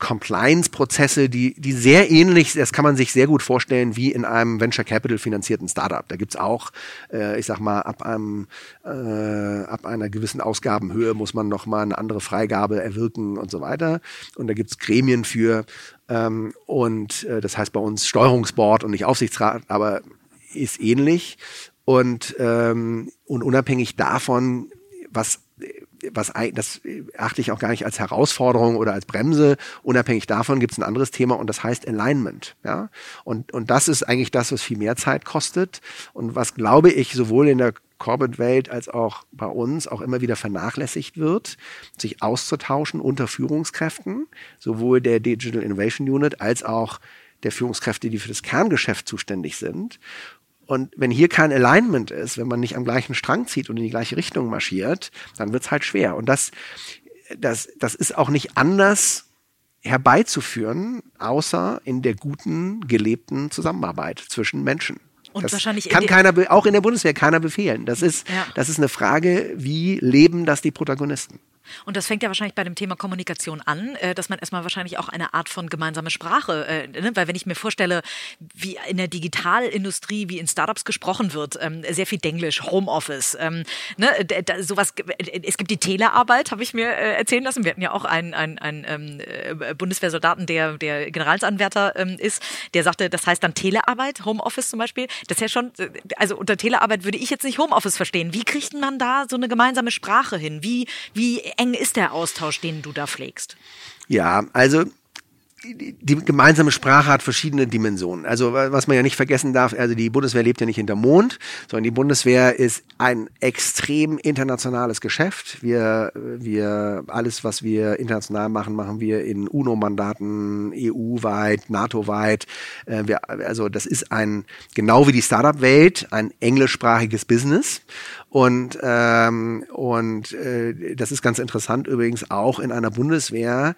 Compliance-Prozesse, die, die sehr ähnlich, das kann man sich sehr gut vorstellen, wie in einem Venture Capital finanzierten Startup. Da gibt's auch, äh, ich sag mal, ab einem, äh, ab einer gewissen Ausgabenhöhe muss man nochmal eine andere Freigabe erwirken und so weiter. Und da gibt's Gremien für. Ähm, und äh, das heißt bei uns Steuerungsboard und nicht Aufsichtsrat, aber ist ähnlich. Und, ähm, und unabhängig davon, was was das achte ich auch gar nicht als Herausforderung oder als Bremse. Unabhängig davon gibt es ein anderes Thema und das heißt Alignment. Ja? Und, und das ist eigentlich das, was viel mehr Zeit kostet und was, glaube ich, sowohl in der Corporate-Welt als auch bei uns auch immer wieder vernachlässigt wird, sich auszutauschen unter Führungskräften, sowohl der Digital Innovation Unit als auch der Führungskräfte, die für das Kerngeschäft zuständig sind. Und wenn hier kein Alignment ist, wenn man nicht am gleichen Strang zieht und in die gleiche Richtung marschiert, dann wird es halt schwer. Und das, das, das ist auch nicht anders herbeizuführen, außer in der guten, gelebten Zusammenarbeit zwischen Menschen. Und das wahrscheinlich kann keiner, auch in der Bundeswehr keiner befehlen. Das ist, ja. das ist eine Frage, wie leben das die Protagonisten? Und das fängt ja wahrscheinlich bei dem Thema Kommunikation an, äh, dass man erstmal wahrscheinlich auch eine Art von gemeinsame Sprache, äh, ne? weil wenn ich mir vorstelle, wie in der Digitalindustrie, wie in Startups gesprochen wird, ähm, sehr viel Denglisch, Homeoffice, ähm, ne? sowas, es gibt die Telearbeit, habe ich mir äh, erzählen lassen. Wir hatten ja auch einen, einen, einen ähm, äh, Bundeswehrsoldaten, der, der Generalsanwärter ist, der sagte, das heißt dann Telearbeit, Homeoffice zum Beispiel. Das ist ja schon, äh, also unter Telearbeit würde ich jetzt nicht Homeoffice verstehen. Wie kriegt man da so eine gemeinsame Sprache hin? Wie, wie eng ist der Austausch, den du da pflegst? Ja, also die gemeinsame Sprache hat verschiedene Dimensionen. Also was man ja nicht vergessen darf, also die Bundeswehr lebt ja nicht hinter Mond, sondern die Bundeswehr ist ein extrem internationales Geschäft. Wir, wir alles, was wir international machen, machen wir in UNO-Mandaten, EU-weit, NATO-weit. Äh, also das ist ein genau wie die Startup-Welt ein englischsprachiges Business. Und, ähm, und äh, das ist ganz interessant übrigens auch in einer Bundeswehr,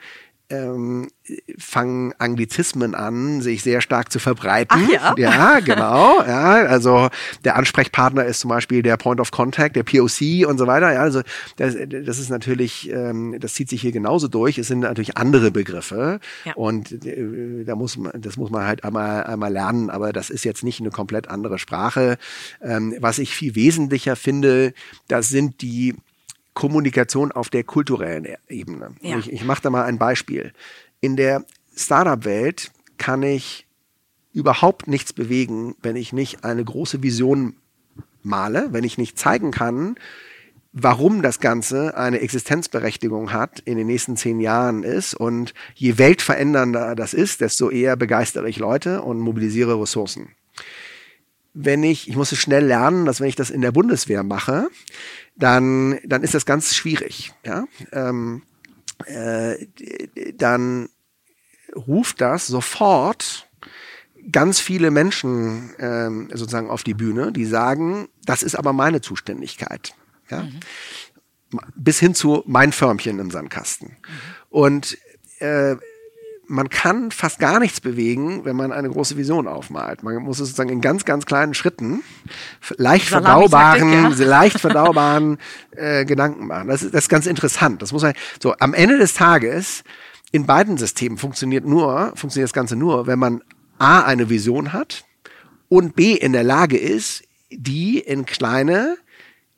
ähm, fangen Anglizismen an, sich sehr stark zu verbreiten. Ach ja? (laughs) ja, genau. Ja, also der Ansprechpartner ist zum Beispiel der Point of Contact, der POC und so weiter. Ja, also das, das ist natürlich, ähm, das zieht sich hier genauso durch. Es sind natürlich andere Begriffe ja. und äh, da muss man, das muss man halt einmal einmal lernen. Aber das ist jetzt nicht eine komplett andere Sprache. Ähm, was ich viel wesentlicher finde, das sind die Kommunikation auf der kulturellen e- Ebene. Ja. Ich, ich mache da mal ein Beispiel. In der Startup-Welt kann ich überhaupt nichts bewegen, wenn ich nicht eine große Vision male, wenn ich nicht zeigen kann, warum das Ganze eine Existenzberechtigung hat in den nächsten zehn Jahren ist. Und je weltverändernder das ist, desto eher begeistere ich Leute und mobilisiere Ressourcen. Wenn ich, ich muss es schnell lernen, dass wenn ich das in der Bundeswehr mache, dann, dann ist das ganz schwierig. Ja? Ähm, äh, dann ruft das sofort ganz viele Menschen ähm, sozusagen auf die Bühne, die sagen, das ist aber meine Zuständigkeit. Ja? Mhm. bis hin zu mein Förmchen im Sandkasten. Mhm. Und äh, man kann fast gar nichts bewegen, wenn man eine große Vision aufmalt. Man muss es sozusagen in ganz, ganz kleinen Schritten, leicht verdaubaren, ja. (laughs) leicht verdaubaren äh, Gedanken machen. Das ist, das ist ganz interessant. Das muss man, so, am Ende des Tages, in beiden Systemen funktioniert nur, funktioniert das Ganze nur, wenn man A, eine Vision hat und B, in der Lage ist, die in kleine,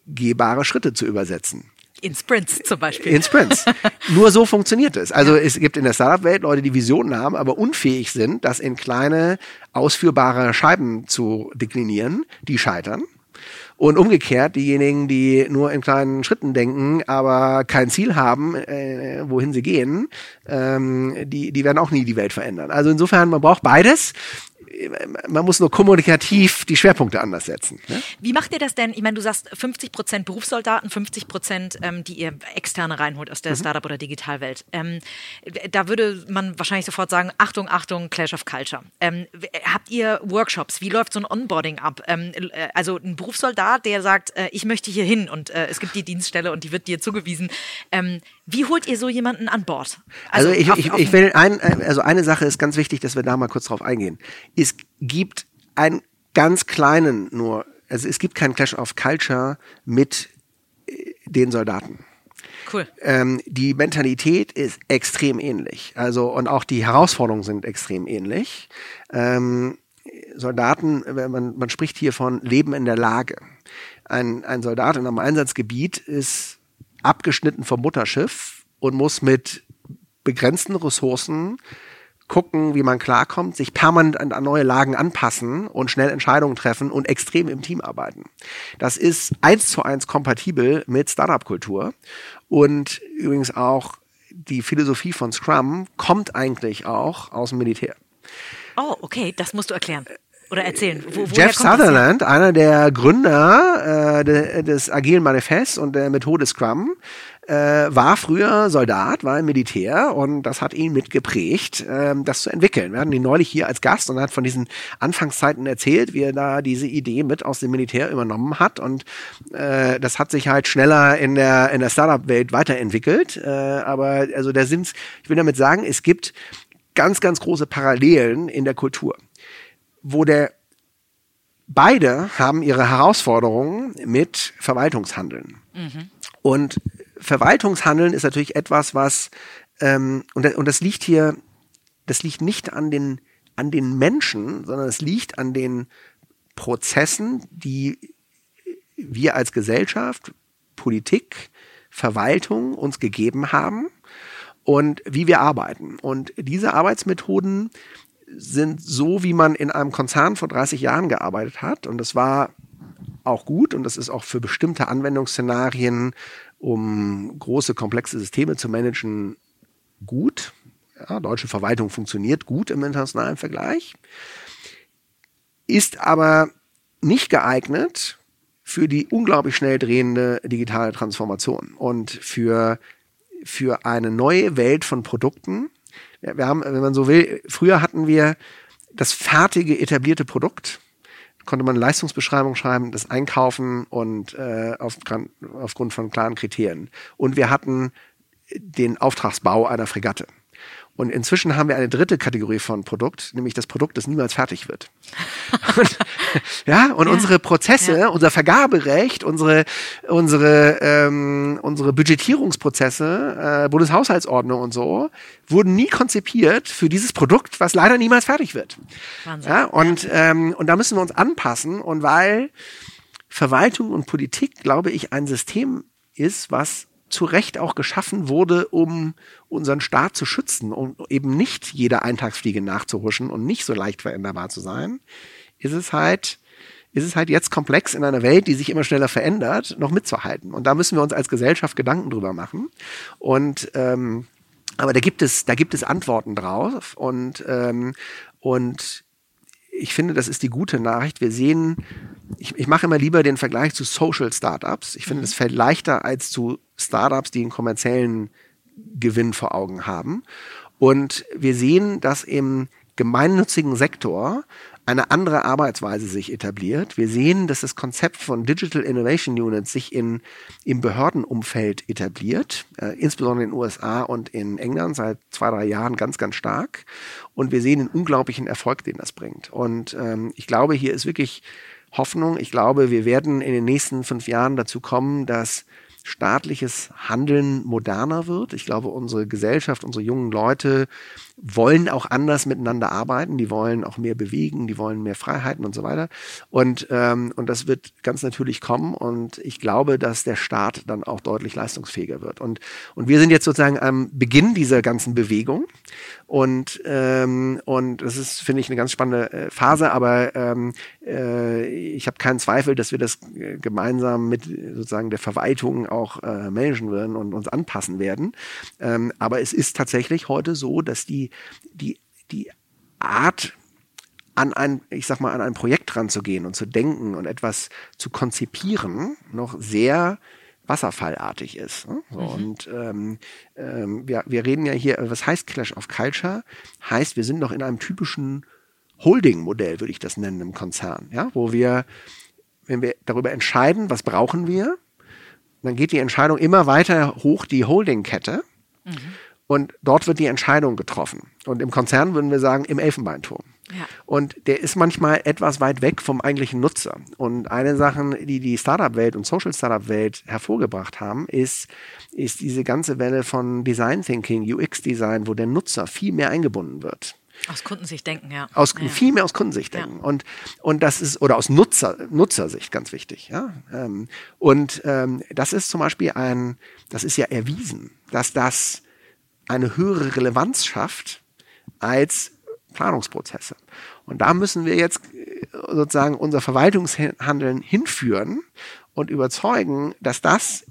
gehbare Schritte zu übersetzen. In Sprints zum Beispiel. In Sprints. Nur so funktioniert es. Also es gibt in der Startup-Welt Leute, die Visionen haben, aber unfähig sind, das in kleine, ausführbare Scheiben zu deklinieren, die scheitern. Und umgekehrt, diejenigen, die nur in kleinen Schritten denken, aber kein Ziel haben, äh, wohin sie gehen, ähm, die, die werden auch nie die Welt verändern. Also insofern, man braucht beides man muss nur kommunikativ die Schwerpunkte anders setzen. Ne? Wie macht ihr das denn? Ich meine, du sagst 50 Prozent Berufssoldaten, 50 Prozent, ähm, die ihr externe reinholt aus der mhm. Startup- oder Digitalwelt. Ähm, da würde man wahrscheinlich sofort sagen, Achtung, Achtung, Clash of Culture. Ähm, habt ihr Workshops? Wie läuft so ein Onboarding ab? Ähm, äh, also ein Berufssoldat, der sagt, äh, ich möchte hier hin und äh, es gibt die Dienststelle und die wird dir zugewiesen. Wie holt ihr so jemanden an Bord? Also, also ich, auf, ich, ich will ein, also eine Sache ist ganz wichtig, dass wir da mal kurz drauf eingehen. Es gibt einen ganz kleinen nur, also es gibt keinen Clash of Culture mit äh, den Soldaten. Cool. Ähm, die Mentalität ist extrem ähnlich. Also, und auch die Herausforderungen sind extrem ähnlich. Ähm, Soldaten, man, man spricht hier von Leben in der Lage. Ein, ein Soldat in einem Einsatzgebiet ist abgeschnitten vom Mutterschiff und muss mit begrenzten Ressourcen gucken, wie man klarkommt, sich permanent an neue Lagen anpassen und schnell Entscheidungen treffen und extrem im Team arbeiten. Das ist eins zu eins kompatibel mit Startup-Kultur und übrigens auch die Philosophie von Scrum kommt eigentlich auch aus dem Militär. Oh, okay, das musst du erklären. Oder erzählen. Wo, Jeff Sutherland, einer der Gründer äh, des Agilen Manifests und der Methode Scrum, äh, war früher Soldat, war im Militär und das hat ihn mitgeprägt, äh, das zu entwickeln. Wir hatten ihn neulich hier als Gast und er hat von diesen Anfangszeiten erzählt, wie er da diese Idee mit aus dem Militär übernommen hat und äh, das hat sich halt schneller in der in der Startup-Welt weiterentwickelt. Äh, aber also da sind, ich will damit sagen, es gibt ganz ganz große Parallelen in der Kultur wo der beide haben ihre Herausforderungen mit Verwaltungshandeln. Mhm. Und Verwaltungshandeln ist natürlich etwas, was ähm, und, und das liegt hier, das liegt nicht an den an den Menschen, sondern es liegt an den Prozessen, die wir als Gesellschaft, Politik, Verwaltung uns gegeben haben und wie wir arbeiten. Und diese Arbeitsmethoden sind so, wie man in einem Konzern vor 30 Jahren gearbeitet hat. Und das war auch gut und das ist auch für bestimmte Anwendungsszenarien, um große, komplexe Systeme zu managen, gut. Ja, deutsche Verwaltung funktioniert gut im internationalen Vergleich, ist aber nicht geeignet für die unglaublich schnell drehende digitale Transformation und für, für eine neue Welt von Produkten, wir haben, wenn man so will, früher hatten wir das fertige, etablierte Produkt. Konnte man Leistungsbeschreibung schreiben, das einkaufen und äh, auf, aufgrund von klaren Kriterien. Und wir hatten den Auftragsbau einer Fregatte. Und inzwischen haben wir eine dritte Kategorie von Produkt, nämlich das Produkt, das niemals fertig wird. (laughs) und, ja, und ja. unsere Prozesse, ja. unser Vergaberecht, unsere, unsere, ähm, unsere Budgetierungsprozesse, äh, Bundeshaushaltsordnung und so, wurden nie konzipiert für dieses Produkt, was leider niemals fertig wird. Wahnsinn. Ja, und, ähm, und da müssen wir uns anpassen. Und weil Verwaltung und Politik, glaube ich, ein System ist, was zu Recht auch geschaffen wurde, um unseren Staat zu schützen, um eben nicht jeder Eintagsfliege nachzuhuschen und nicht so leicht veränderbar zu sein, ist es halt, ist es halt jetzt komplex in einer Welt, die sich immer schneller verändert, noch mitzuhalten. Und da müssen wir uns als Gesellschaft Gedanken drüber machen. Und ähm, aber da gibt es, da gibt es Antworten drauf und ähm, und ich finde, das ist die gute Nachricht. Wir sehen, ich, ich mache immer lieber den Vergleich zu Social Startups. Ich finde, es fällt leichter als zu Startups, die einen kommerziellen Gewinn vor Augen haben. Und wir sehen, dass im gemeinnützigen Sektor eine andere Arbeitsweise sich etabliert. Wir sehen, dass das Konzept von Digital Innovation Units sich in, im Behördenumfeld etabliert, äh, insbesondere in den USA und in England seit zwei, drei Jahren ganz, ganz stark. Und wir sehen den unglaublichen Erfolg, den das bringt. Und ähm, ich glaube, hier ist wirklich Hoffnung. Ich glaube, wir werden in den nächsten fünf Jahren dazu kommen, dass staatliches Handeln moderner wird. Ich glaube, unsere Gesellschaft, unsere jungen Leute wollen auch anders miteinander arbeiten, die wollen auch mehr bewegen, die wollen mehr Freiheiten und so weiter. Und, ähm, und das wird ganz natürlich kommen und ich glaube, dass der Staat dann auch deutlich leistungsfähiger wird. Und, und wir sind jetzt sozusagen am Beginn dieser ganzen Bewegung und, ähm, und das ist, finde ich, eine ganz spannende äh, Phase, aber ähm, äh, ich habe keinen Zweifel, dass wir das äh, gemeinsam mit sozusagen der Verwaltung auch äh, managen werden und uns anpassen werden. Ähm, aber es ist tatsächlich heute so, dass die die, die, Art, an ein, ich sag mal, an ein Projekt ranzugehen und zu denken und etwas zu konzipieren, noch sehr wasserfallartig ist. Ne? So, mhm. Und ähm, ähm, wir, wir reden ja hier, was heißt Clash of Culture? Heißt, wir sind noch in einem typischen Holding-Modell, würde ich das nennen, im Konzern, ja, wo wir, wenn wir darüber entscheiden, was brauchen wir, dann geht die Entscheidung immer weiter hoch die Holding-Kette. Mhm. Und dort wird die Entscheidung getroffen. Und im Konzern würden wir sagen, im Elfenbeinturm. Ja. Und der ist manchmal etwas weit weg vom eigentlichen Nutzer. Und eine Sache, die die Startup-Welt und Social Startup-Welt hervorgebracht haben, ist, ist diese ganze Welle von Design Thinking, UX-Design, wo der Nutzer viel mehr eingebunden wird. Aus Kundensicht denken, ja. Aus, ja. Viel mehr aus Kundensicht denken. Ja. Und, und das ist, oder aus Nutzer, Nutzersicht ganz wichtig. Ja? Ähm, und ähm, das ist zum Beispiel ein, das ist ja erwiesen, dass das eine höhere Relevanz schafft als Planungsprozesse. Und da müssen wir jetzt äh, sozusagen unser Verwaltungshandeln hinführen und überzeugen, dass das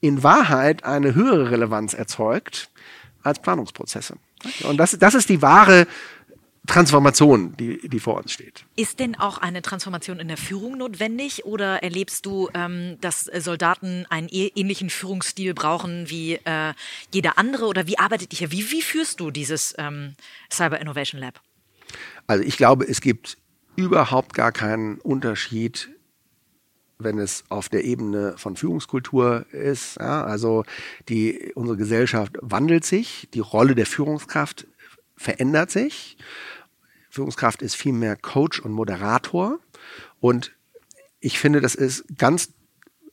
in Wahrheit eine höhere Relevanz erzeugt als Planungsprozesse. Und das, das ist die wahre Transformation, die, die vor uns steht. Ist denn auch eine Transformation in der Führung notwendig oder erlebst du, ähm, dass Soldaten einen e-, ähnlichen Führungsstil brauchen wie äh, jeder andere oder wie arbeitet ihr? Wie, wie führst du dieses ähm, Cyber Innovation Lab? Also ich glaube, es gibt überhaupt gar keinen Unterschied wenn es auf der Ebene von Führungskultur ist. Ja, also die, unsere Gesellschaft wandelt sich, die Rolle der Führungskraft verändert sich. Führungskraft ist viel mehr Coach und Moderator. Und ich finde, das ist ganz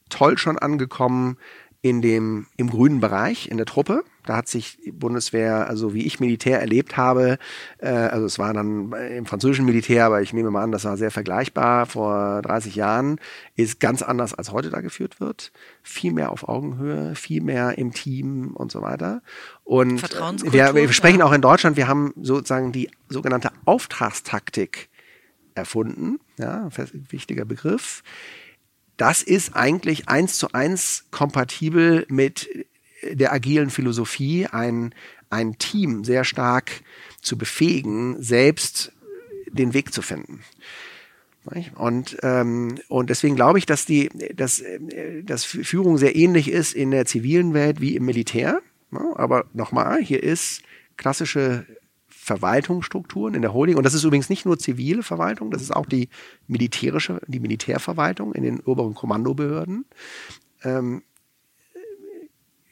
toll schon angekommen in dem, im grünen Bereich, in der Truppe. Da hat sich die Bundeswehr, also wie ich Militär erlebt habe, äh, also es war dann im französischen Militär, aber ich nehme mal an, das war sehr vergleichbar vor 30 Jahren, ist ganz anders als heute da geführt wird. Viel mehr auf Augenhöhe, viel mehr im Team und so weiter. Und wir, wir sprechen ja. auch in Deutschland, wir haben sozusagen die sogenannte Auftragstaktik erfunden, ja, wichtiger Begriff das ist eigentlich eins zu eins kompatibel mit der agilen Philosophie, ein, ein Team sehr stark zu befähigen, selbst den Weg zu finden. Und, ähm, und deswegen glaube ich, dass, die, dass, dass Führung sehr ähnlich ist in der zivilen Welt wie im Militär. Aber nochmal, hier ist klassische Verwaltungsstrukturen in der Holding. Und das ist übrigens nicht nur zivile Verwaltung, das ist auch die militärische, die Militärverwaltung in den oberen Kommandobehörden. Ähm,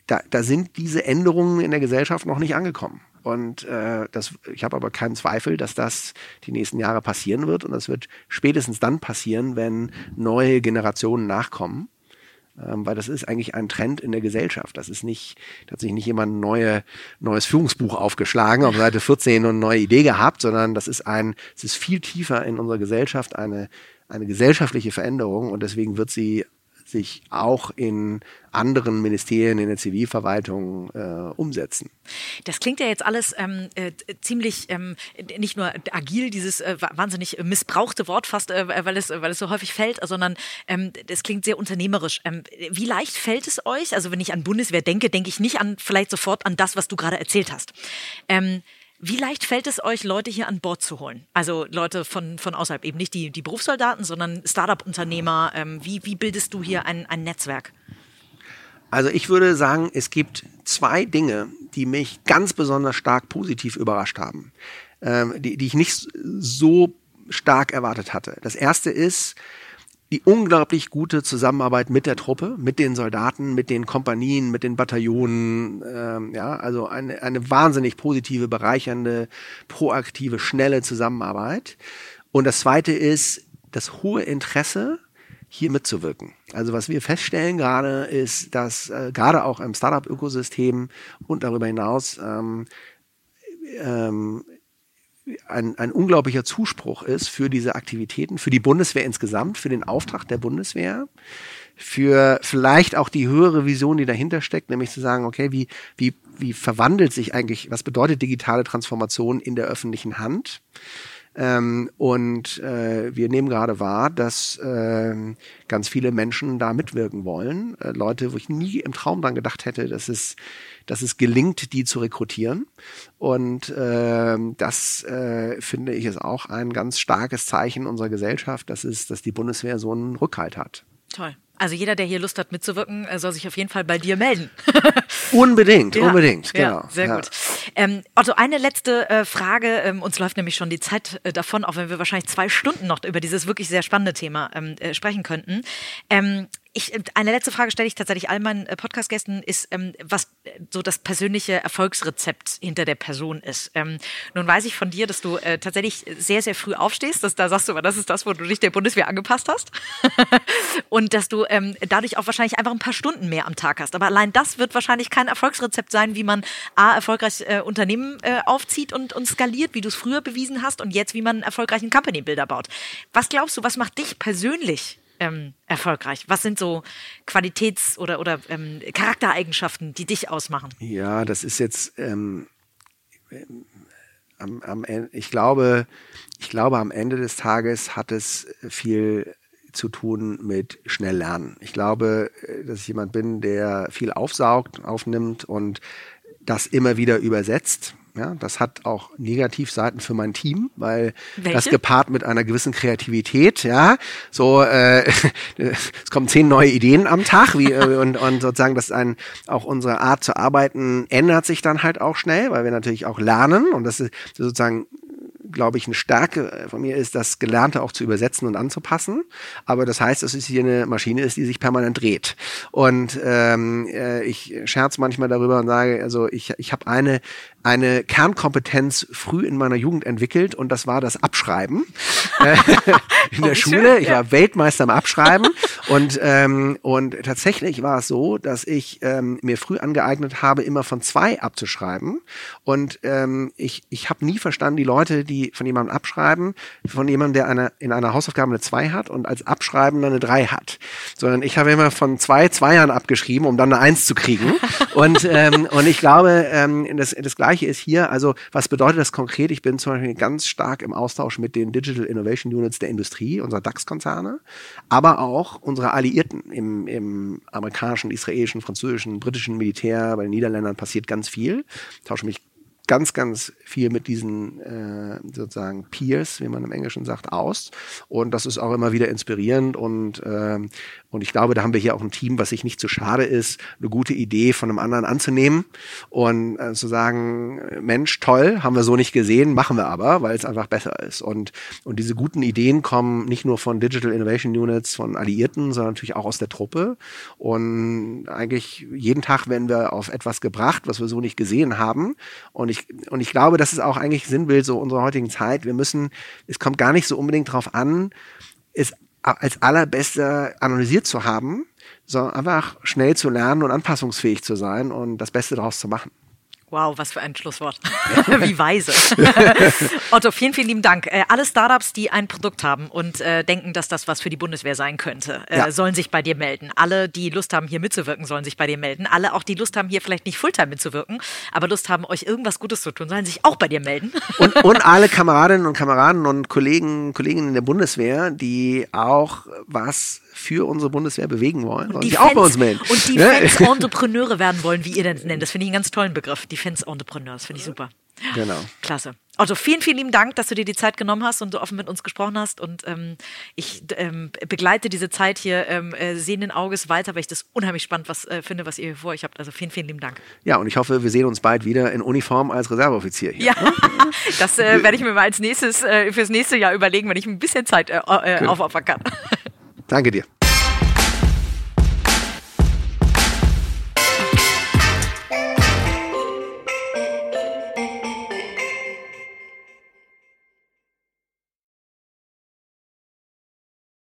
da, da sind diese Änderungen in der Gesellschaft noch nicht angekommen. Und äh, das, ich habe aber keinen Zweifel, dass das die nächsten Jahre passieren wird. Und das wird spätestens dann passieren, wenn neue Generationen nachkommen ähm, weil das ist eigentlich ein Trend in der Gesellschaft. Das ist nicht, da hat sich nicht jemand ein neue, neues Führungsbuch aufgeschlagen, auf Seite 14 und eine neue Idee gehabt, sondern das ist ein, es ist viel tiefer in unserer Gesellschaft eine, eine gesellschaftliche Veränderung und deswegen wird sie sich auch in anderen Ministerien in der Zivilverwaltung äh, umsetzen. Das klingt ja jetzt alles ähm, äh, ziemlich ähm, nicht nur agil, dieses äh, wahnsinnig missbrauchte Wort fast, äh, weil, es, weil es so häufig fällt, sondern ähm, das klingt sehr unternehmerisch. Ähm, wie leicht fällt es euch? Also wenn ich an Bundeswehr denke, denke ich nicht an vielleicht sofort an das, was du gerade erzählt hast. Wie leicht fällt es euch, Leute hier an Bord zu holen? Also Leute von, von außerhalb, eben nicht die, die Berufssoldaten, sondern Startup-Unternehmer. Ähm, wie, wie bildest du hier ein, ein Netzwerk? Also ich würde sagen, es gibt zwei Dinge, die mich ganz besonders stark positiv überrascht haben, ähm, die, die ich nicht so stark erwartet hatte. Das erste ist, die unglaublich gute Zusammenarbeit mit der Truppe, mit den Soldaten, mit den Kompanien, mit den Bataillonen. Ähm, ja, also eine, eine wahnsinnig positive, bereichernde, proaktive, schnelle Zusammenarbeit. Und das Zweite ist das hohe Interesse, hier mitzuwirken. Also was wir feststellen gerade ist, dass äh, gerade auch im Startup-Ökosystem und darüber hinaus ähm, ähm, ein, ein unglaublicher Zuspruch ist für diese Aktivitäten, für die Bundeswehr insgesamt, für den Auftrag der Bundeswehr, für vielleicht auch die höhere Vision, die dahinter steckt, nämlich zu sagen, okay, wie, wie, wie verwandelt sich eigentlich, was bedeutet digitale Transformation in der öffentlichen Hand? Ähm, und äh, wir nehmen gerade wahr, dass äh, ganz viele Menschen da mitwirken wollen. Äh, Leute, wo ich nie im Traum dran gedacht hätte, dass es, dass es gelingt, die zu rekrutieren. Und äh, das äh, finde ich ist auch ein ganz starkes Zeichen unserer Gesellschaft, dass es, dass die Bundeswehr so einen Rückhalt hat. Toll. Also jeder, der hier Lust hat mitzuwirken, äh, soll sich auf jeden Fall bei dir melden. (laughs) (laughs) unbedingt, ja, unbedingt, genau. Ja, sehr ja. gut. Ähm, Otto, eine letzte äh, Frage. Ähm, uns läuft nämlich schon die Zeit äh, davon, auch wenn wir wahrscheinlich zwei Stunden noch über dieses wirklich sehr spannende Thema ähm, äh, sprechen könnten. Ähm, ich, äh, eine letzte Frage stelle ich tatsächlich all meinen äh, Podcast-Gästen, ist, ähm, was so das persönliche Erfolgsrezept hinter der Person ist. Ähm, nun weiß ich von dir, dass du äh, tatsächlich sehr, sehr früh aufstehst. Dass, da sagst du, aber das ist das, wo du dich der Bundeswehr angepasst hast. (laughs) und dass du ähm, dadurch auch wahrscheinlich einfach ein paar Stunden mehr am Tag hast. Aber allein das wird wahrscheinlich kein Erfolgsrezept sein, wie man A, erfolgreich äh, Unternehmen äh, aufzieht und, und skaliert, wie du es früher bewiesen hast und jetzt, wie man einen erfolgreichen Company-Builder baut. Was glaubst du, was macht dich persönlich ähm, erfolgreich? Was sind so Qualitäts- oder, oder ähm, Charaktereigenschaften, die dich ausmachen? Ja, das ist jetzt ähm, am, am Ende, ich glaube, ich glaube, am Ende des Tages hat es viel zu tun mit schnell lernen. Ich glaube, dass ich jemand bin, der viel aufsaugt, aufnimmt und das immer wieder übersetzt. Ja, das hat auch Negativseiten für mein Team, weil Welche? das gepaart mit einer gewissen Kreativität, ja, so äh, (laughs) es kommen zehn neue Ideen am Tag, wie äh, (laughs) und, und sozusagen das ist ein auch unsere Art zu arbeiten ändert sich dann halt auch schnell, weil wir natürlich auch lernen und das ist sozusagen glaube ich, eine Stärke von mir ist, das Gelernte auch zu übersetzen und anzupassen. Aber das heißt, dass es hier eine Maschine ist, die sich permanent dreht. Und ähm, äh, ich scherze manchmal darüber und sage, also ich, ich habe eine eine Kernkompetenz früh in meiner Jugend entwickelt und das war das Abschreiben. (laughs) Äh, in der Schule. Ich war Weltmeister im Abschreiben. (laughs) Und ähm, und tatsächlich war es so, dass ich ähm, mir früh angeeignet habe, immer von zwei abzuschreiben. Und ähm, ich ich habe nie verstanden, die Leute, die von jemandem abschreiben, von jemandem, der eine, in einer Hausaufgabe eine zwei hat und als Abschreiben eine drei hat, sondern ich habe immer von zwei Zweiern abgeschrieben, um dann eine Eins zu kriegen. (laughs) Und ähm, und ich glaube, ähm, das das gleiche Gleiche ist hier, also was bedeutet das konkret? Ich bin zum Beispiel ganz stark im Austausch mit den Digital Innovation Units der Industrie, unserer DAX-Konzerne, aber auch unserer Alliierten im, im amerikanischen, israelischen, französischen, britischen Militär, bei den Niederländern passiert ganz viel. Ich tausche mich ganz, ganz viel mit diesen äh, sozusagen Peers, wie man im Englischen sagt, aus. Und das ist auch immer wieder inspirierend und ähm, und ich glaube, da haben wir hier auch ein Team, was sich nicht zu schade ist, eine gute Idee von einem anderen anzunehmen und äh, zu sagen, Mensch, toll, haben wir so nicht gesehen, machen wir aber, weil es einfach besser ist. Und, und diese guten Ideen kommen nicht nur von Digital Innovation Units, von Alliierten, sondern natürlich auch aus der Truppe. Und eigentlich jeden Tag werden wir auf etwas gebracht, was wir so nicht gesehen haben. Und ich, und ich glaube, das ist auch eigentlich Sinnbild so unserer heutigen Zeit. Wir müssen, es kommt gar nicht so unbedingt darauf an, es als allerbeste analysiert zu haben, sondern einfach schnell zu lernen und anpassungsfähig zu sein und das Beste daraus zu machen. Wow, was für ein Schlusswort. (laughs) (laughs) Wie weise. (laughs) Otto, vielen, vielen lieben Dank. Äh, alle Startups, die ein Produkt haben und äh, denken, dass das was für die Bundeswehr sein könnte, äh, ja. sollen sich bei dir melden. Alle, die Lust haben, hier mitzuwirken, sollen sich bei dir melden. Alle, auch die Lust haben, hier vielleicht nicht Fulltime mitzuwirken, aber Lust haben, euch irgendwas Gutes zu tun, sollen sich auch bei dir melden. und, und alle Kameradinnen und Kameraden und Kollegen, Kolleginnen in der Bundeswehr, die auch was für unsere Bundeswehr bewegen wollen, die Fans, auch bei uns melden. Und die Fans Entrepreneure werden wollen, wie ihr das nennt. Das finde ich einen ganz tollen Begriff. Die Fans Entrepreneurs, finde ich super. Genau. Klasse. Otto, vielen, vielen lieben Dank, dass du dir die Zeit genommen hast und so offen mit uns gesprochen hast. Und ähm, ich ähm, begleite diese Zeit hier ähm, äh, sehenden Auges weiter, weil ich das unheimlich spannend was, äh, finde, was ihr hier vor euch habt. Also vielen, vielen lieben Dank. Ja, und ich hoffe, wir sehen uns bald wieder in Uniform als Reserveoffizier hier. Ja, (laughs) das äh, werde ich mir mal als nächstes äh, fürs nächste Jahr überlegen, wenn ich ein bisschen Zeit äh, äh, aufopfern kann. Danke dir.